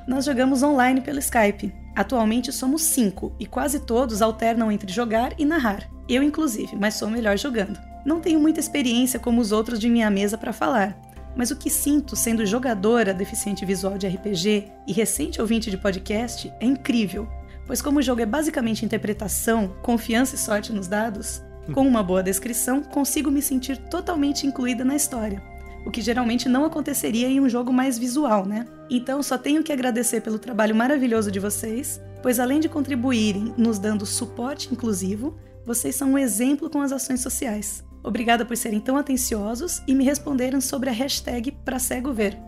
Nós jogamos online pelo Skype. Atualmente somos cinco e quase todos alternam entre jogar e narrar. Eu, inclusive, mas sou melhor jogando. Não tenho muita experiência como os outros de minha mesa para falar, mas o que sinto sendo jogadora deficiente visual de RPG e recente ouvinte de podcast é incrível, pois como o jogo é basicamente interpretação, confiança e sorte nos dados, com uma boa descrição consigo me sentir totalmente incluída na história o que geralmente não aconteceria em um jogo mais visual, né? Então só tenho que agradecer pelo trabalho maravilhoso de vocês, pois além de contribuírem nos dando suporte inclusivo, vocês são um exemplo com as ações sociais. Obrigada por serem tão atenciosos e me responderam sobre a hashtag pra cego ver.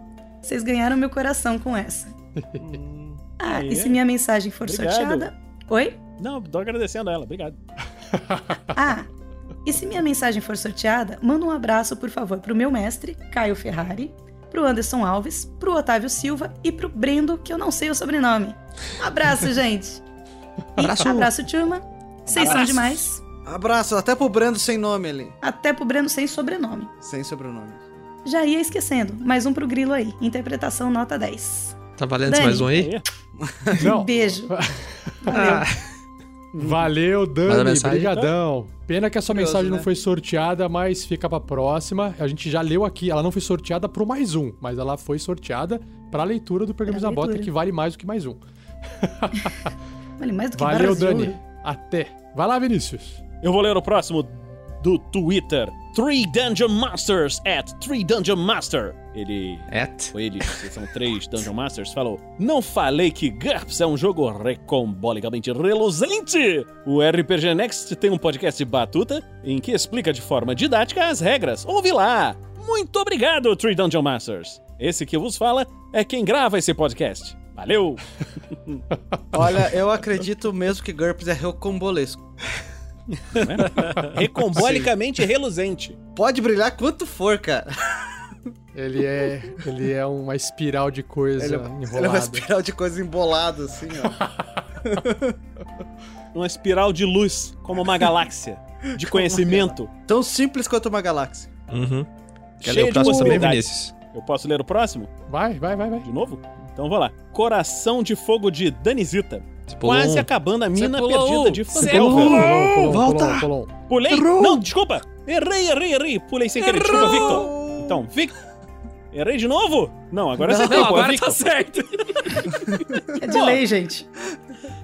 Vocês ganharam meu coração com essa. Ah, Aí, e se minha mensagem for Obrigado. sorteada. Oi? Não, tô agradecendo a ela. Obrigado. Ah, e se minha mensagem for sorteada, manda um abraço, por favor, pro meu mestre, Caio Ferrari, pro Anderson Alves, pro Otávio Silva e pro Brendo, que eu não sei o sobrenome. Abraço, gente! E Abraço. abraço, turma. Vocês são demais. Abraço, até pro Brando sem nome ali. Até pro Brendo sem sobrenome. Sem sobrenome. Já ia esquecendo, mais um pro Grilo aí. Interpretação nota 10. Tá valendo Dani. mais um aí? Não, Beijo. Ah, valeu, Dani, mensagem. brigadão. Pena que a sua Curioso, mensagem não né? foi sorteada, mas fica pra próxima. A gente já leu aqui, ela não foi sorteada pro mais um, mas ela foi sorteada pra leitura do Pergaminhos Pra da Bota, que vale mais do que mais um. Vale mais do que Valeu, Dani. ouro. Até. Vai lá, Vinícius. Eu vou ler o próximo do Twitter. Three Dungeon Masters at Three Dungeon Master. Ele. Ou eles, que são três Dungeon Masters, falou: Não falei que GURPS é um jogo recombolicamente reluzente! O RPG Next tem um podcast batuta em que explica de forma didática as regras. Ouve lá! Muito obrigado, Three Dungeon Masters! Esse que vos fala é quem grava esse podcast. Valeu! Olha, eu acredito mesmo que GURPS é recombolesco. Recombolicamente reluzente. Pode brilhar quanto for, cara. Ele é, ele é uma espiral de coisa Ele é, ele é uma enrolada. espiral de coisa embolada, assim, ó. Uma espiral de luz, como uma galáxia. De conhecimento. Tão simples quanto uma galáxia. Uhum. Quer Cheio ler o de próximo também. Vinícius? Eu posso ler o próximo? Vai, vai, vai, vai. De novo? Então vou lá. Coração de Fogo de Danizita. Pulou quase um. acabando a mina pulou perdida de Fandelver. Volta. pulou. Pulei? Não, desculpa. Errei, errei, errei. Pulei sem querer. Desculpa, Victor. Então, Victor. Errei de novo? Não, agora você Não, agora Victor. tá certo. É de lei, gente.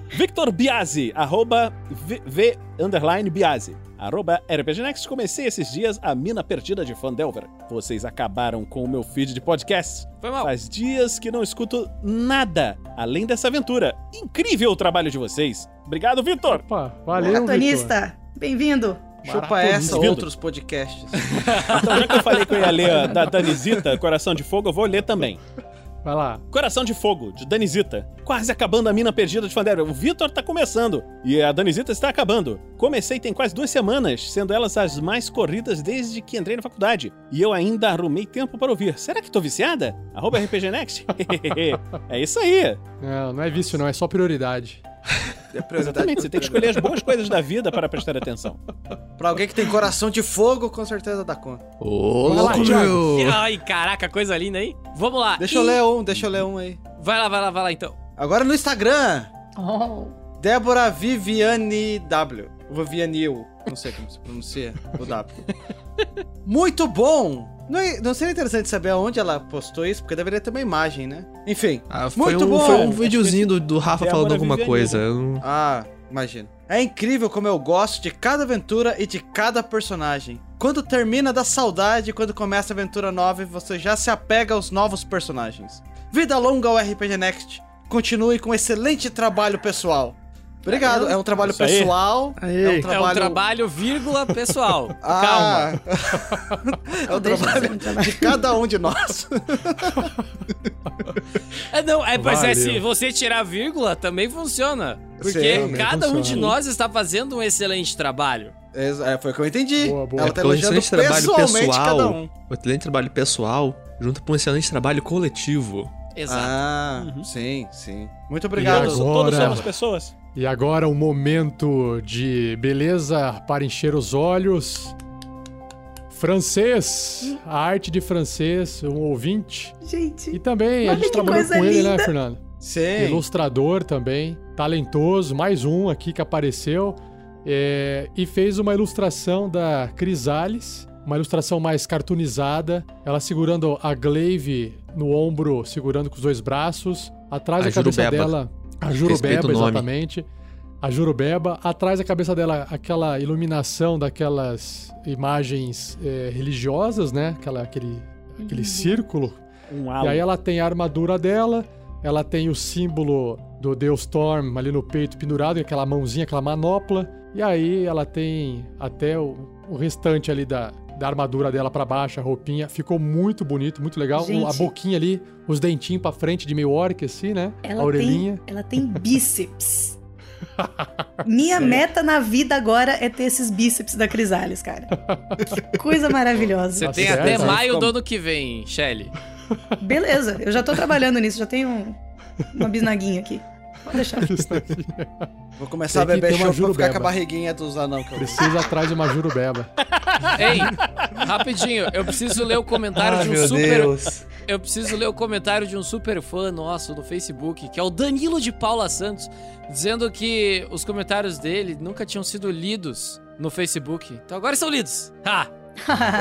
Victor Biasi, arroba v, v underline Biasi. Arroba RPG Next, comecei esses dias a mina perdida de Fandelver. Vocês acabaram com o meu feed de podcast. Foi mal. Faz dias que não escuto nada além dessa aventura. Incrível o trabalho de vocês. Obrigado, Victor. Opa, valeu, Vitor. Maratonista, bem-vindo. Chupa essa, Vindo. outros podcasts. Então, já que eu falei que eu ia ler a da Danizita, Coração de Fogo, eu vou ler também. Vai lá. Coração de Fogo, de Danizita. Quase acabando a mina perdida de Fandelver. O Vitor tá começando e a Danizita está acabando. Comecei tem quase duas semanas, sendo elas as mais corridas desde que entrei na faculdade. E eu ainda arrumei tempo para ouvir. Será que tô viciada? Arroba RPG Next? é isso aí. Não, não é vício, não, é só prioridade. É Exatamente, você tem que escolher as boas coisas da vida para prestar atenção. Pra alguém que tem coração de fogo, com certeza dá conta. Ô, louco, meu! Ai, caraca, coisa linda aí. Vamos lá. Deixa eu E- ler um, deixa eu ler um aí. Vai lá, vai lá, vai lá então. Agora no Instagram, Oh, Débora Viviane W. Vivianil, não sei como se pronuncia o W. Muito bom! Não, é- não seria interessante saber aonde ela postou isso, porque deveria ter uma imagem, né? Enfim. Ah, foi, Muito um, bom. foi um videozinho do, do Rafa Débora falando alguma coisa. Eu não- Ah, imagino. É incrível como eu gosto de cada aventura e de cada personagem. Quando termina da saudade, quando começa a aventura nova, você já se apega aos novos personagens. Vida longa ao RPG Next. Continue com excelente trabalho pessoal. Obrigado. É um trabalho Isso aí. pessoal. É um É um trabalho. trabalho, vírgula, pessoal. Calma. Ah, é ser trabalho um trabalho. de cada um de nós. É, não, é, mas é, se você tirar vírgula, também funciona. Porque Sim, também cada um de funciona. nós está fazendo um excelente trabalho. É, foi o que eu entendi. Boa, boa. Ela tá É um elogiando excelente trabalho pessoal. cada um. O excelente trabalho pessoal junto com um excelente trabalho coletivo. Exato. Ah, Uhum. sim, sim. Muito obrigado. agora? Todos somos pessoas. E agora um momento de beleza para encher os olhos. Francês, a arte de francês, um ouvinte. gente. E também a gente trabalhou com ele, né. Fernando? Sim. Ilustrador também, talentoso, mais um aqui que apareceu. é, e fez uma ilustração da Crisales, uma ilustração mais cartoonizada. Ela segurando a Glaive no ombro, segurando com os dois braços. Atrás A da cabeça Jurubeba. dela, a Jurubeba, exatamente. A Jurubeba. Atrás da cabeça dela, aquela iluminação daquelas imagens é, religiosas, né? Aquela, aquele, aquele círculo Um e aí ela tem a armadura dela, ela tem o símbolo do Deus Storm ali no peito pendurado, e aquela mãozinha, aquela manopla. E aí ela tem até o, o restante ali da, da armadura dela pra baixo, a roupinha. Ficou muito bonito, muito legal. Gente. A boquinha ali, os dentinhos pra frente de meio orc assim, né? Ela a orelhinha. tem, ela tem bíceps. Minha meta na vida agora é ter esses bíceps da Crisales, cara. Que coisa maravilhosa. Você tem certo. até Tá. maio do Como? ano que vem, Shelly. Beleza, eu já tô trabalhando nisso, já tenho um- uma bisnaguinha aqui. Pode deixar. Vou começar Tem a beber chopp pra ficar com a barriguinha dos anão. Que eu... Precisa atrás de uma jurubeba. Ei, rapidinho, eu preciso ler o comentário de um super. Eu preciso ler o comentário de um super fã nosso no Facebook, que é o Danilo de Paula Santos, dizendo que os comentários dele nunca tinham sido lidos no Facebook. Então agora estão lidos. Ha!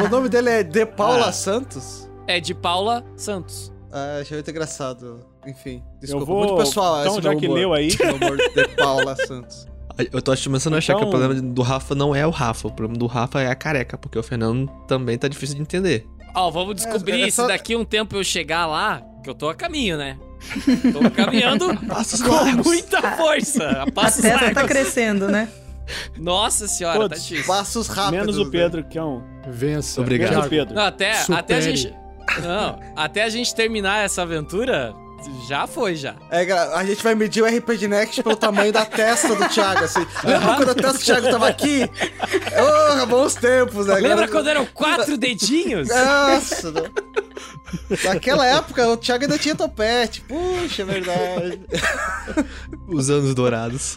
o nome dele é De Paula Ah. Santos? É de Paula Santos. Ah, achei muito engraçado. Enfim, desculpa. Eu vou. Muito pessoal então, já que humor. leu aí. Meu humor de Paula Santos. Eu tô começando a achar que o Então- problema do Rafa não é o Rafa. O problema do Rafa é a careca, porque o Fernando também tá difícil de entender. Ó, vamos descobrir é se só- daqui um tempo eu chegar lá, que eu tô a caminho, né? Tô caminhando Passos com largos. muita força. A A passos testa tá crescendo, né? Nossa senhora, tá Todos. difícil. Passos rápidos. Menos o né? Pedro, que é um. Vença. Obrigado. Menos o. Pedro. Não, até, Supere. até a gente. Não, até a gente terminar essa aventura, já foi já. É, a gente vai medir o RPG Next pelo tamanho da testa do Thiago, assim. Lembra quando a testa do Thiago tava aqui? Oh, bons tempos, né? Lembra Agora- quando eram quatro dedinhos? Nossa, não. Naquela época o Thiago ainda tinha topete. Puxa, é verdade. Os anos dourados.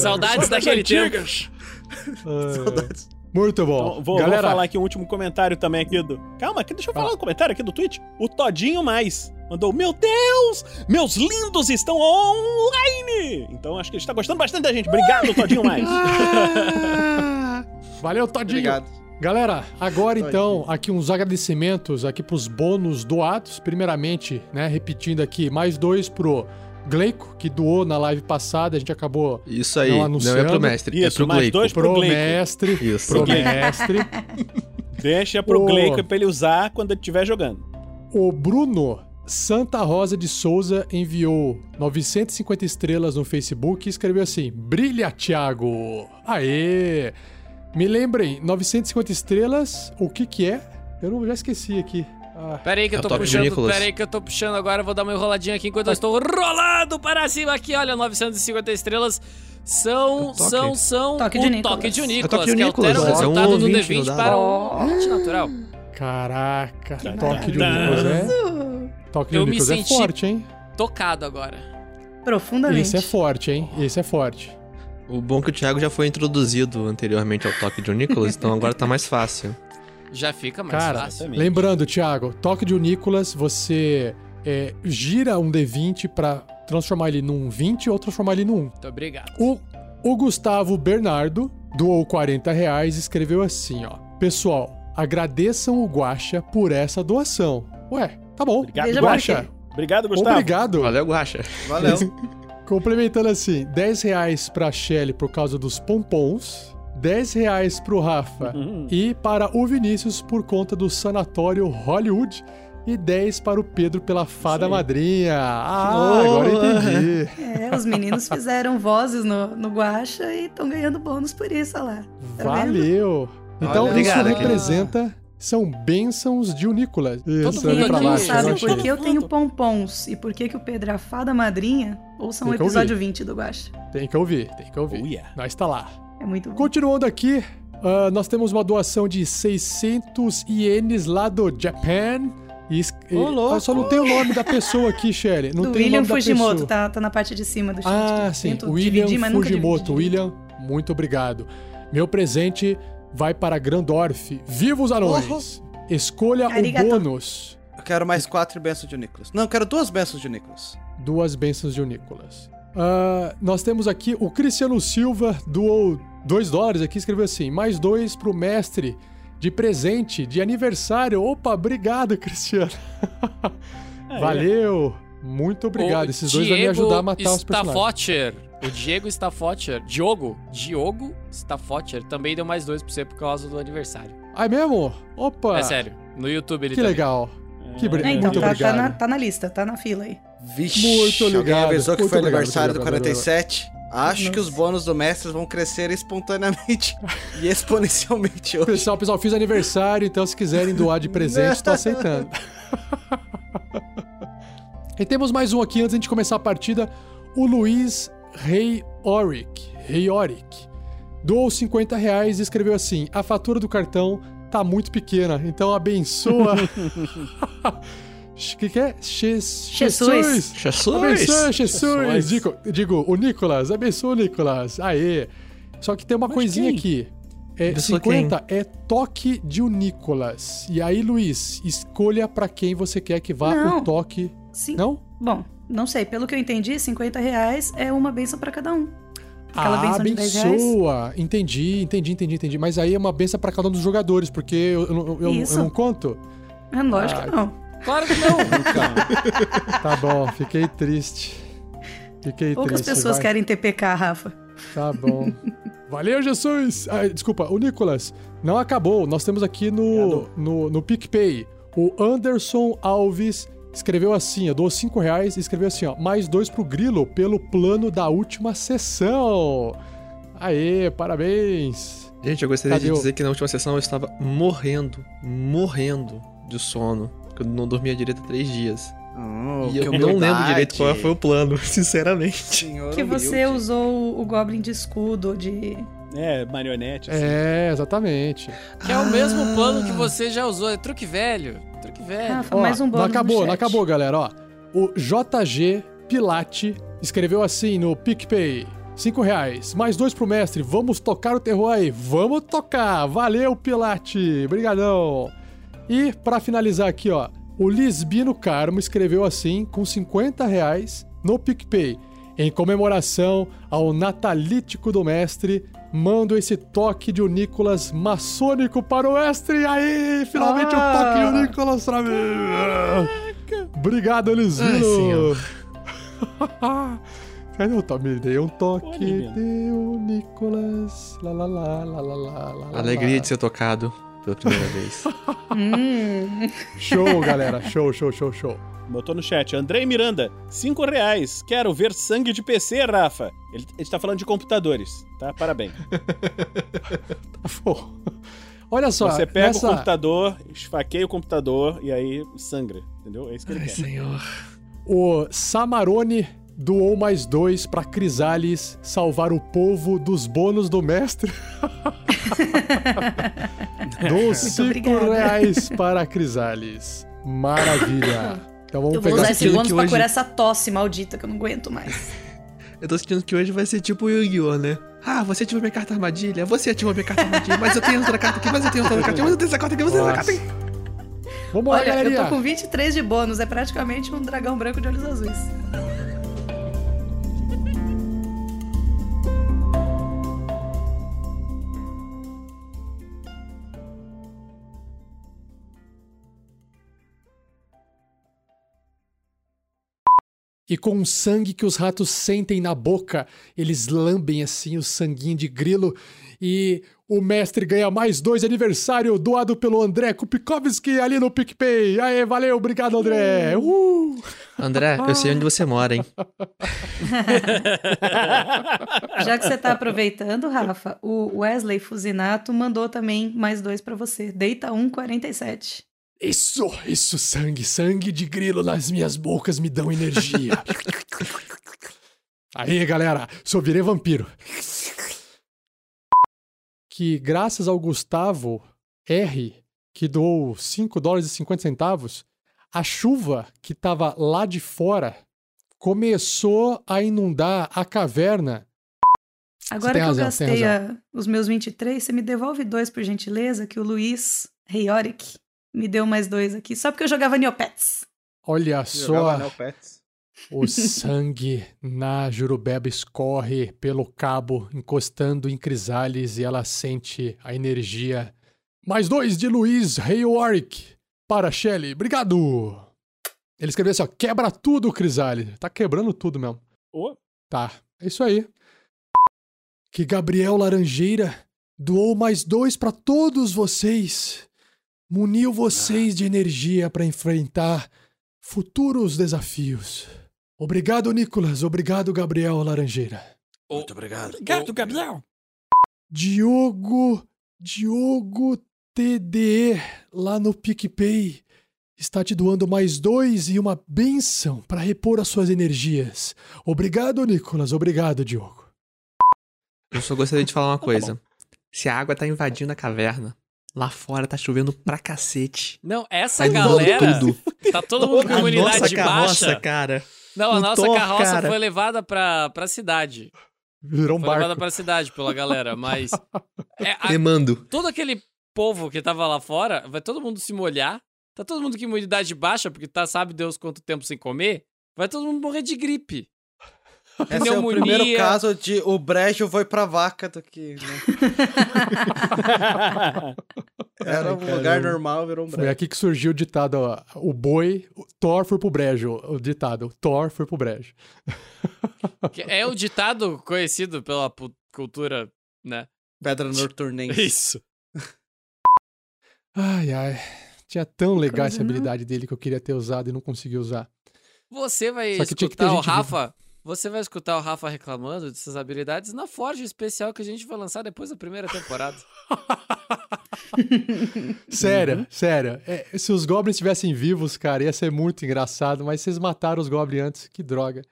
Saudades daquele tempo. Saudades. Muito bom. Então, vou, Galera, vou falar aqui um último comentário também aqui do. Calma, aqui, deixa eu falar um comentário aqui do Twitch. O Todinho Mais mandou: Meu Deus! Meus lindos estão online! Então acho que ele está gostando bastante da gente. Obrigado, Todinho Mais. valeu, Todinho. Obrigado. Galera, agora então, aqui uns agradecimentos aqui pros bônus doados. Primeiramente, né, repetindo aqui, mais dois pro Gleico, que doou na live passada, a gente acabou Isso aí, Não não, é anunciando. pro mestre, é Isso, pro mais Gleico. dois pro pro Gleico. mestre, Isso. pro mestre. Deixa pro Ô. Gleico pra ele usar quando ele estiver jogando. O Bruno Santa Rosa de Souza enviou 950 estrelas no Facebook e escreveu assim: Brilha, Thiago! Aê! Me lembrem, 950 estrelas, o que que é? Eu não, já esqueci aqui. Ah, Pera aí que É eu o tô de puxando, Nicolas. pera aí que eu tô puxando agora, vou dar uma enroladinha aqui enquanto eu estou rolando para cima aqui, olha, 950 estrelas são, são, são Toque o de Nicolas. toque de É o Nicolas, toque de que altera o Nicolas, é um resultado do ouvinte, D20 não dá? para um 20 natural. caraca, Tá, toque de tá. Nicolas, é? Toque de Eu me Nicolas é senti- forte, hein? Tocado agora. Profundamente. Esse é forte, hein? Esse é forte. O bom é que o Thiago já foi introduzido anteriormente ao toque de Nicolas, então agora tá mais fácil. Já fica mais Cara, fácil. Exatamente. lembrando, Thiago, toque de Nicolas, você é, gira um D20 pra transformar ele num 20 ou transformar ele num 1. Muito obrigado. O, o Gustavo Bernardo doou 40 reais e escreveu assim, ó. Pessoal, agradeçam o Guaxa por essa doação. Ué, tá bom. Obrigado, quê. Obrigado, Gustavo. Obrigado. Valeu, Guaxa. Valeu. Complementando assim, 10 reais pra Shelly por causa dos pompons, 10 reais pro Rafa Uhum. e para o Vinícius por conta do Sanatório Hollywood e 10 para o Pedro pela fada madrinha. Ah, agora eu entendi. É, os meninos fizeram vozes no, no Guacha e estão ganhando bônus por isso, olha lá. Tá vendo? Valeu. Então Olha, isso representa são bênçãos de Unícolas. Isso, mundo olha pra aqui baixo. Sabe por que eu tenho pompons e por que, que o Pedro é a fada madrinha? Ouçam o episódio ouvir. 20 do Guacha. Tem que ouvir, tem que ouvir. Oh, yeah. Nós tá lá. É muito bom. Continuando aqui, ah, nós temos uma doação de 600 ienes lá do Japan. E, ah, só não tem o nome da pessoa aqui, Shelly. Não do tem William o nome da Fujimoto, pessoa. tá, tá na parte de cima do chat. Ah, sim. William dividir, Fujimoto. William, muito obrigado. Meu presente vai para Grandorf. Viva os anões! Escolha Arigato. o bônus. Eu quero mais quatro bênçãos de Nicolas. Não, eu quero duas bênçãos de Nicolas. Duas bênçãos de Nicolas. Ah, nós temos aqui o Cristiano Silva doou 2 dólares aqui, escreveu assim: mais dois pro mestre de presente de aniversário. Opa, obrigado, Cristiano. Aí. Valeu. Muito obrigado. O Esses dois vão me ajudar a matar os personagens. O Diego Staffotcher, Diogo, Diogo Staffotcher também deu mais dois pra você por causa do aniversário. Ah, é mesmo? Opa. É sério, no YouTube ele Que também. legal. Que bri- É, então, Muito tá, tá obrigado. na, tá na lista, tá na fila aí. Vixe, Muito alguém ligado, avisou que muito foi obrigado, aniversário muito do obrigado, 47. Acho que os bônus do mestre vão crescer espontaneamente e exponencialmente hoje. Pessoal, pessoal, fiz aniversário, então se quiserem doar de presente, tô aceitando. e temos mais um aqui antes de começar a partida. O Luiz Rei Oric. Rei Oric. Doou 50 reais e escreveu assim: a fatura do cartão tá muito pequena, então abençoa. O que, que é? Jes- Jesus. Jesus. Abençoa, Jesus. Jesus. Digo, digo, o Nicolas. Abençoa o Nicolas. Aê. Só que tem uma Mas coisinha quem? aqui. É, Abençoa 50 é toque de o Nicolas. E aí, Luiz, escolha pra quem você quer que vá Não. o toque. Sim. Não? Bom, não sei. Pelo que eu entendi, 50 reais é uma benção pra cada um. Aquela ah, benção de 10 reais. abençoa. Entendi, entendi, entendi, entendi. Mas aí é uma benção pra cada um dos jogadores, porque eu, eu, eu- eu- não conto. É lógico Ah, que não. Claro que não. Tá bom, fiquei triste. Fiquei Poucas triste. pessoas vai. querem TPK, Rafa. Tá bom. Valeu, Jesus! Ah, desculpa, o Nicolas, não acabou. Nós temos aqui no, no, no PicPay. O Anderson Alves escreveu assim, eu dou 5 reais e escreveu assim, ó, mais dois pro Grilo pelo plano da última sessão. Aê, parabéns! Gente, eu gostaria Cadê de o- dizer que na última sessão eu estava morrendo, morrendo de sono. Porque eu não dormia direito há três dias. Oh, e eu que não lembro direito qual foi o plano, sinceramente. Senhor Que você humilde. usou o Goblin de escudo, de... É, marionete. assim. É, exatamente. Que é o mesmo plano que você já usou. É truque velho. Truque velho. Rafa, Ó, mais um não bônus acabou, no não acabou, galera, ó. O JG Pilate escreveu assim no PicPay. 5 reais. Mais dois pro mestre. Vamos tocar o terror aí. Vamos tocar. Valeu, Pilate. Obrigadão. E pra finalizar aqui, ó. O Lisbino Carmo escreveu assim, com 50 reais, no PicPay. Em comemoração ao natalítico do mestre, mando esse toque de o Nicolas maçônico para o mestre. Aí, finalmente Ah. o toque de o Nicolas pra mim. Obrigado, Lisbino. Ai. Cadê o toque? Me dei um toque de Nicolas. Lá, lá, lá, lá, lá, lá, lá, lá. Alegria de ser tocado pela primeira vez. Hum. Show, galera. Show, show, show, show. Botou no chat. Andrei Miranda, 5 reais. Quero ver sangue de PC, Rafa. Ele, ele tá falando de computadores, tá? Parabéns. Olha só, Você pega nessa... o computador, esfaqueia o computador e aí sangra, entendeu? É isso que ele Ai, quer. senhor. o Samarone doou mais dois pra Crisales salvar o povo dos bônus do mestre. Dou cinco obrigada. reais para Crisales. Maravilha. Então vamos Eu vou pegar usar esse bônus pra hoje- curar essa tosse maldita que eu não aguento mais. Eu tô sentindo que hoje vai ser tipo o Yu-Gi-Oh, né? Ah, você ativou minha carta armadilha, você ativou minha carta armadilha, mas eu tenho outra carta aqui, mas eu tenho outra carta aqui, mas eu tenho essa carta aqui, mas eu tenho essa carta aqui. Vamos lá, Olha, eu galerinha. tô com 23 de bônus, é praticamente um dragão branco de olhos azuis. E com o sangue que os ratos sentem na boca, eles lambem assim o sanguinho de grilo. E o mestre ganha mais dois aniversário doado pelo André Kupikovski ali no PicPay. Aê, valeu, obrigado, André. Uh! André, eu sei onde você mora, hein? Já que você tá aproveitando, Rafa, o Wesley Fusinato mandou também mais dois pra você. Deita 1,47. Isso, isso, sangue, sangue de grilo nas minhas bocas me dão energia. Aí, galera, só virei vampiro. Que graças ao Gustavo R, que doou 5 dólares e 50 centavos, a chuva que tava lá de fora começou a inundar a caverna. Agora que razão, eu gastei a- os meus 23, você me devolve dois, por gentileza, que o Luiz Reioric me deu mais dois aqui, só porque eu jogava Neopets. Olha Jogava só. Neopets. O sangue na Jurubeba escorre pelo cabo, encostando em Crisales e ela sente a energia. Mais dois de Luiz Rei Warwick para Shelley. Obrigado! Ele escreveu assim, ó, quebra tudo, Crisales. Tá quebrando tudo mesmo. Ô, Tá, é isso aí. Que Gabriel Laranjeira doou mais dois pra todos vocês. Muniu vocês de energia pra enfrentar futuros desafios. Obrigado, Nicolas. Obrigado, Gabriel Laranjeira. Muito obrigado. Obrigado, Gabriel. Diogo, Diogo TDE, lá no PicPay, está te doando mais dois e uma benção para repor as suas energias. Obrigado, Nicolas. Obrigado, Diogo. Eu só gostaria de falar uma coisa. Se a água tá invadindo a caverna, lá fora tá chovendo pra cacete. Não, essa Tá galera. tudo. Tá todo mundo com A imunidade nossa carroça, baixa. cara. Não, a nossa Thor, carroça cara. foi levada pra, pra cidade. Virou um Foi levada barco. pra cidade pela galera, mas. É, a- Remando. todo aquele povo que tava lá fora, vai todo mundo se molhar. Tá todo mundo com imunidade baixa, porque tá, sabe Deus quanto tempo sem comer. Vai todo mundo morrer de gripe. Esse é o primeiro caso de o brejo foi pra vaca do que. Né? Era um lugar normal, virou um Foi brejo. aqui que surgiu o ditado, ó, o boi, o Thor foi pro brejo. O ditado, Thor foi pro brejo. É o ditado conhecido pela cultura, né? Pedra Norturnense. Isso. Ai, ai. Tinha tão legal essa habilidade dele que eu queria ter usado e não consegui usar. Você vai Só que tinha que ter escutar o. Rafa. Você vai escutar o Rafa reclamando dessas habilidades na Forja especial que a gente vai lançar depois da primeira temporada. Sério, sério. É, se os goblins estivessem vivos, cara, ia ser muito engraçado, mas vocês mataram os goblins antes, que droga.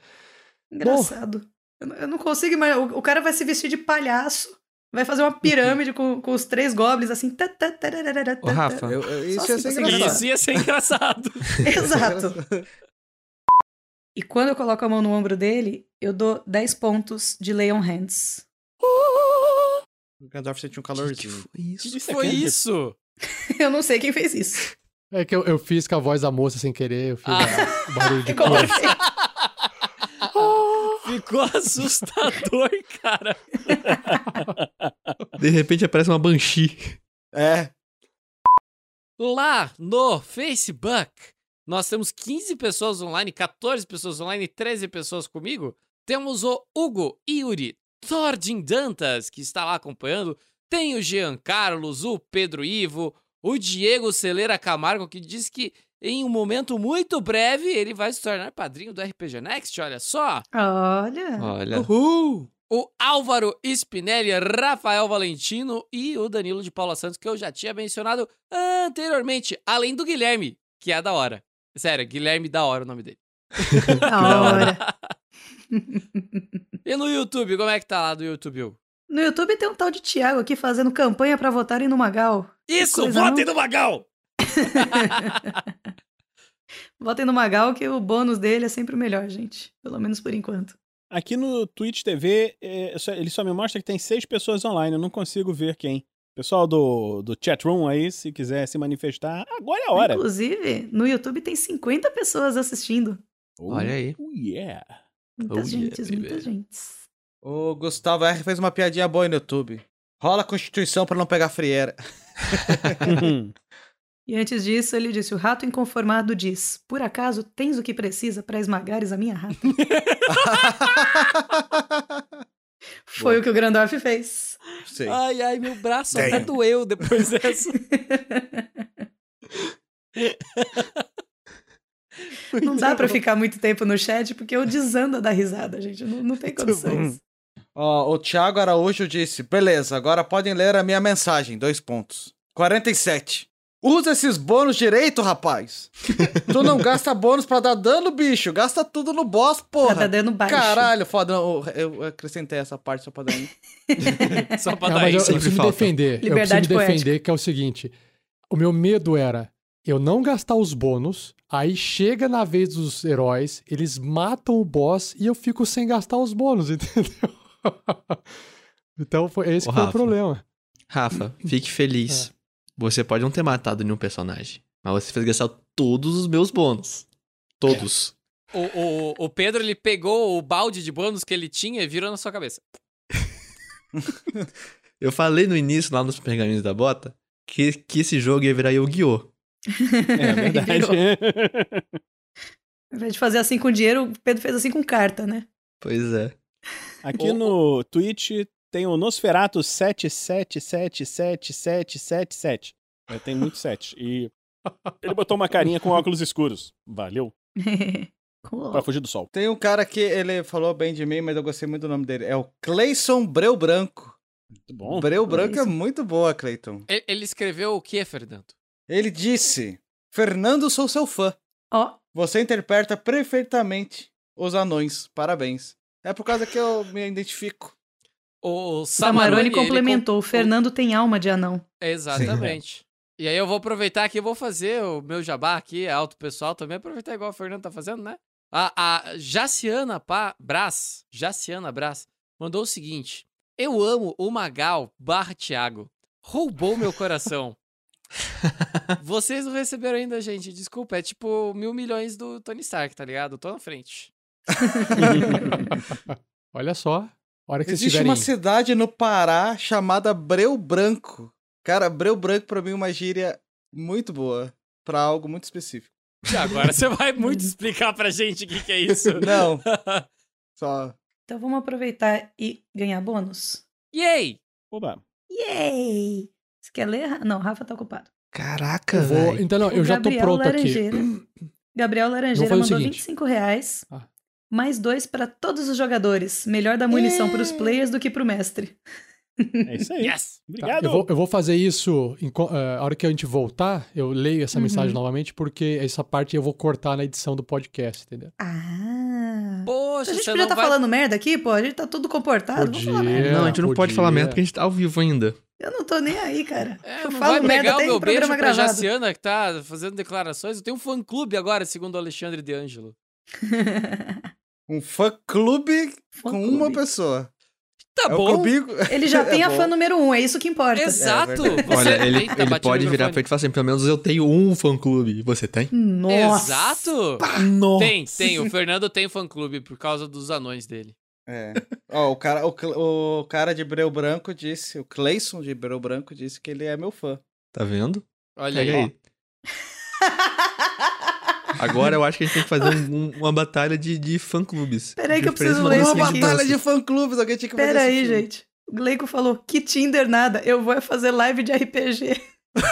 Engraçado. Eu, não- eu não consigo imaginar. O, o cara vai se vestir de palhaço, vai fazer uma pirâmide com, com os três goblins assim. tá, tá, Ô, tá, Rafa. tá. Eu- eu- isso ia assim. Isso ia ser engraçado. Exato. E quando eu coloco a mão no ombro dele, Eu dou 10 pontos de Leon Hands. O Gandalf sentiu um calorzinho. foi isso? que foi isso? Eu não sei quem fez isso. É que eu, eu fiz com a voz da moça sem querer, eu fiz Ah. o barulho de cor. assim? Ficou assustador, cara. De repente aparece uma Banshee. É. Lá no Facebook, nós temos 15 pessoas online, 14 pessoas online e 13 pessoas comigo. Temos o Hugo Yuri Tordin Dantas, que está lá acompanhando. Tem o Jean Carlos, o Pedro Ivo, o Diego Celeira Camargo, que diz que em um momento muito breve ele vai se tornar padrinho do RPG Next, olha só. Olha. Olha. Uhul! O Álvaro Spinelli, Rafael Valentino e o Danilo de Paula Santos, que eu já tinha mencionado anteriormente, além do Guilherme, que é da hora. Sério, Guilherme da hora o nome dele. Da hora. E no YouTube, como é que tá lá do YouTube? Hugo? No YouTube tem um tal de Thiago aqui fazendo campanha pra votarem no Magal. Isso, votem não? no Magal! Votem no Magal que o bônus dele é sempre o melhor, gente. Pelo menos por enquanto. Aqui no Twitch TV, é, ele só me mostra que tem seis pessoas online, eu não consigo ver quem. Pessoal do, do chat room aí, se quiser se manifestar, agora é a hora. Inclusive, no YouTube tem 50 pessoas assistindo. Olha aí. Oh, yeah. Muitas Oh, yeah, gentes, baby. muitas gentes. O Gustavo R fez uma piadinha boa no YouTube. Rola a Constituição pra não pegar frieira. E antes disso, ele disse: O rato inconformado diz: Por acaso tens o que precisa pra esmagares a minha rata? Foi o que o Grandorf fez. Sei. Ai, ai, meu braço Damn. até doeu depois dessa. Não dá pra ficar muito tempo no chat porque eu desando a dar risada, gente. Não, não tem condições. Ó, o Thiago Araújo disse: beleza, agora podem ler a minha mensagem. Dois pontos. 47. Usa esses bônus direito, rapaz. tu não gasta bônus pra dar dano, bicho. Gasta tudo no boss, porra. Tá dando baixo. Caralho, foda. Eu, eu acrescentei essa parte só pra dar. Só pra Não, dar mas eu, eu isso. sempre preciso me defender. eu Liberdade preciso me defender, que é o seguinte. O meu medo era eu não gastar os bônus, aí chega na vez dos heróis, eles matam o boss e eu fico sem gastar os bônus, entendeu? então foi esse Ô, foi o Rafa. problema. Rafa, fique feliz. Você pode não ter matado nenhum personagem, mas você fez gastar todos os meus bônus. Todos. O, o, o Pedro, ele pegou o balde de bônus que ele tinha e virou na sua cabeça. Eu falei no início, lá nos pergaminhos da bota, que, que esse jogo ia virar Yu-Gi-Oh! É verdade. Ao invés de fazer assim com dinheiro, o Pedro fez assim com carta, né? Pois é. Aqui Ô, no Twitch tem o Nosferatu 77777777. É, Tem muito 7. E ele botou uma carinha com óculos escuros. Valeu. Cool. Pra fugir do sol. Tem um cara que ele falou bem de mim, mas eu gostei muito do nome dele. É o Cleison Breu Branco. Muito bom. Breu Branco é Cleison. muito boa, Cleiton. Ele, ele escreveu o que, Fernando? Ele disse: Fernando, sou seu fã. Ó, Você interpreta perfeitamente os anões. Parabéns. É por causa que eu me identifico. O Samarone complementou. com- O Fernando tem alma de anão. Exatamente. E aí eu vou aproveitar aqui e vou fazer o meu jabá aqui, alto pessoal, também aproveitar igual o Fernando tá fazendo, né? A, a Jaciana pa, Brás, Jaciana Brás, mandou o seguinte. Eu amo o Magal barra Thiago. Roubou meu coração. Vocês não receberam ainda, gente. Desculpa, é tipo mil milhões do Tony Stark, tá ligado? Tô na frente. Olha só. Hora que vocês Existe tiverem... uma cidade no Pará chamada Breu Branco. Cara, Breu Branco pra mim é uma gíria muito boa. Pra algo muito específico. E agora você vai muito explicar pra gente o que, que é isso. Não, só. Então vamos aproveitar e ganhar bônus. Yay! Oba. Yay! Você quer ler? Não, Rafa tá ocupado. Caraca, velho. Então, não, O eu já tô Gabriel pronto aqui. Laranjeira. Gabriel Laranjeira mandou seguinte. 25 reais. Ah. Mais dois pra todos os jogadores. Melhor dar munição pros players do que pro mestre. É isso aí. Yes! Tá, Obrigado. eu, vou, eu vou fazer isso enco- eh, a hora que a gente voltar. Eu leio essa Uhum. mensagem novamente, porque essa parte eu vou cortar na edição do podcast, entendeu? Ah. Poxa, a gente você podia não tá vai... falando merda aqui, pô. A gente tá tudo comportado. Vamos falar Podia. merda. Não, a gente não pode podia. falar merda porque a gente tá ao vivo ainda. Eu não tô nem aí, cara. É, eu não falo vai merda pegar o meu em beijo pra gravado. Jaciana que tá fazendo declarações. Eu tenho um fã-clube agora, segundo o Alexandre de Ângelo. Um fã-clube com Fã-clube. uma pessoa. Tá é bom. Ele já tem É a bom. fã número um, é isso que importa. Exato. É Você Olha, ele, Eita, ele no pode virar pra ele e falar assim: pelo menos eu tenho um fã-clube. Você tem? Nossa. Exato. Nossa. Tem, tem. O Fernando tem fã-clube por causa dos anões dele. É. Ó, o cara, o, o cara de Breu Branco disse, o Cleison de Breu Branco disse que ele é meu fã. Tá vendo? Olha Pega aí. aí. Agora eu acho que a gente tem que fazer um- um- uma batalha de, de fã-clubes. Peraí que eu preciso ler isso Uma aqui. batalha de fã-clubes, alguém tinha que fazer Pera esse aí, gente. O Gleico falou que Tinder nada, eu vou é fazer live de RPG.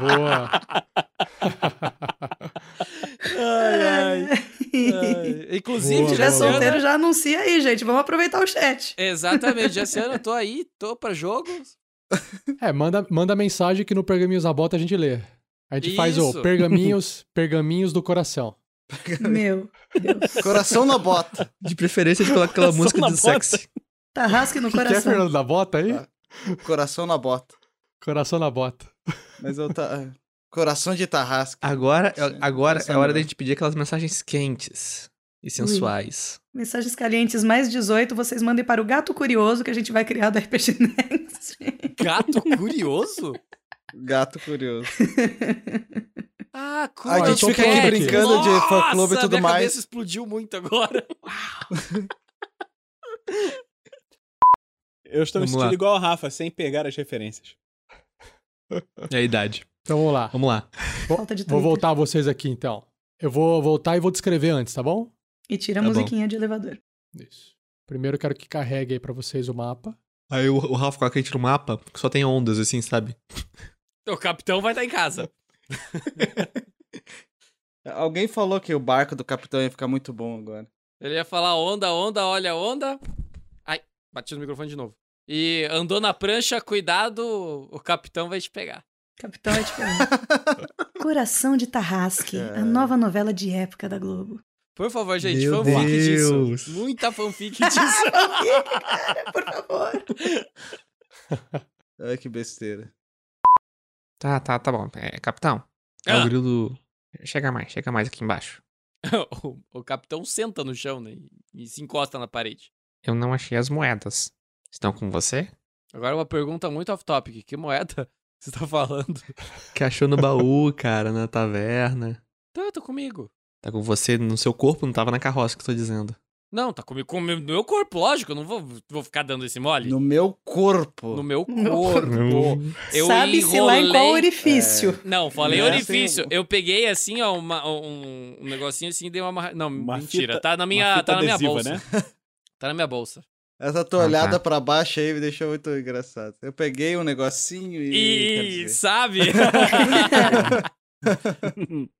Boa. Ai, ai. Ai, Inclusive, Boa, Se tiver boa, solteiro, já anuncia aí, gente. Vamos aproveitar o chat. Exatamente, Jaciana, eu tô aí, tô pra jogo. É, manda, manda mensagem que no Pergaminhos da Bota a gente lê. A gente faz o Isso. Pergaminhos, Pergaminhos do Coração. Meu Deus. Coração na bota. De preferência, a gente coloca aquela Coração música de sexy. Tarrasque no Que é coração. Fernando da Bota aí? Ah. Coração na bota. Coração na Bota. Mas eu tá. Coração de tarrasca. Agora, Sim, agora é hora da gente pedir aquelas mensagens quentes e sensuais. Mensagens calientes mais 18, vocês mandem para o Gato Curioso que a gente vai criar do RPG Next. Gato curioso? Gato curioso. Ah, A gente fica aqui brincando de fã-clube e Nossa, tudo minha mais. cabeça explodiu muito agora. Eu estou me Vamos sentindo lá. igual a Rafa, sem pegar as referências. É a idade. Então vamos lá. Vamos lá. Vou Twitter. voltar vocês aqui então. Eu vou voltar e vou descrever antes, tá bom? E tira a Tá bom. musiquinha de elevador. Isso. Primeiro eu quero que carregue aí pra vocês o mapa. Aí o, o Ralph coloca a gente no mapa, que só tem ondas, assim, sabe? O capitão vai estar em casa. Alguém falou que o barco do capitão ia ficar muito bom agora. Ele ia falar onda, onda, olha onda. Ai, bati no microfone de novo. E andou na prancha, cuidado, o capitão vai te pegar. Capitão é diferente. Coração de Tarrasque, a nova novela de época da Globo. Por favor, gente, Meu fanfic Deus. disso. Muita fanfic disso. Por favor. Ai, que besteira. Tá, tá, tá bom. É, capitão, É o Ah. grilo. chega mais, chega mais aqui embaixo. o, o capitão senta no chão né, e se encosta na parede. Eu não achei as moedas. Estão com você? Agora uma pergunta muito off-topic. Que moeda você tá falando? Que achou no baú, cara, na taverna. Tá, tá comigo. Tá com você no seu corpo, não tava na carroça que eu tô dizendo. Não, tá comigo com o meu, no meu corpo, lógico. Eu não vou, vou ficar dando esse mole. No meu corpo. No meu corpo. Eu Sabe-se lá em qual orifício. Não, falei Né? orifício. Eu peguei assim, ó, uma- um, um negocinho assim e dei uma amarra... Não, Uma mentira. fita- tá na Uma minha, fita tá na minha adesiva, bolsa. né? Tá na minha bolsa. Essa tua Ah, olhada tá. pra baixo aí me deixou muito engraçado. Eu peguei um negocinho e. E sabe?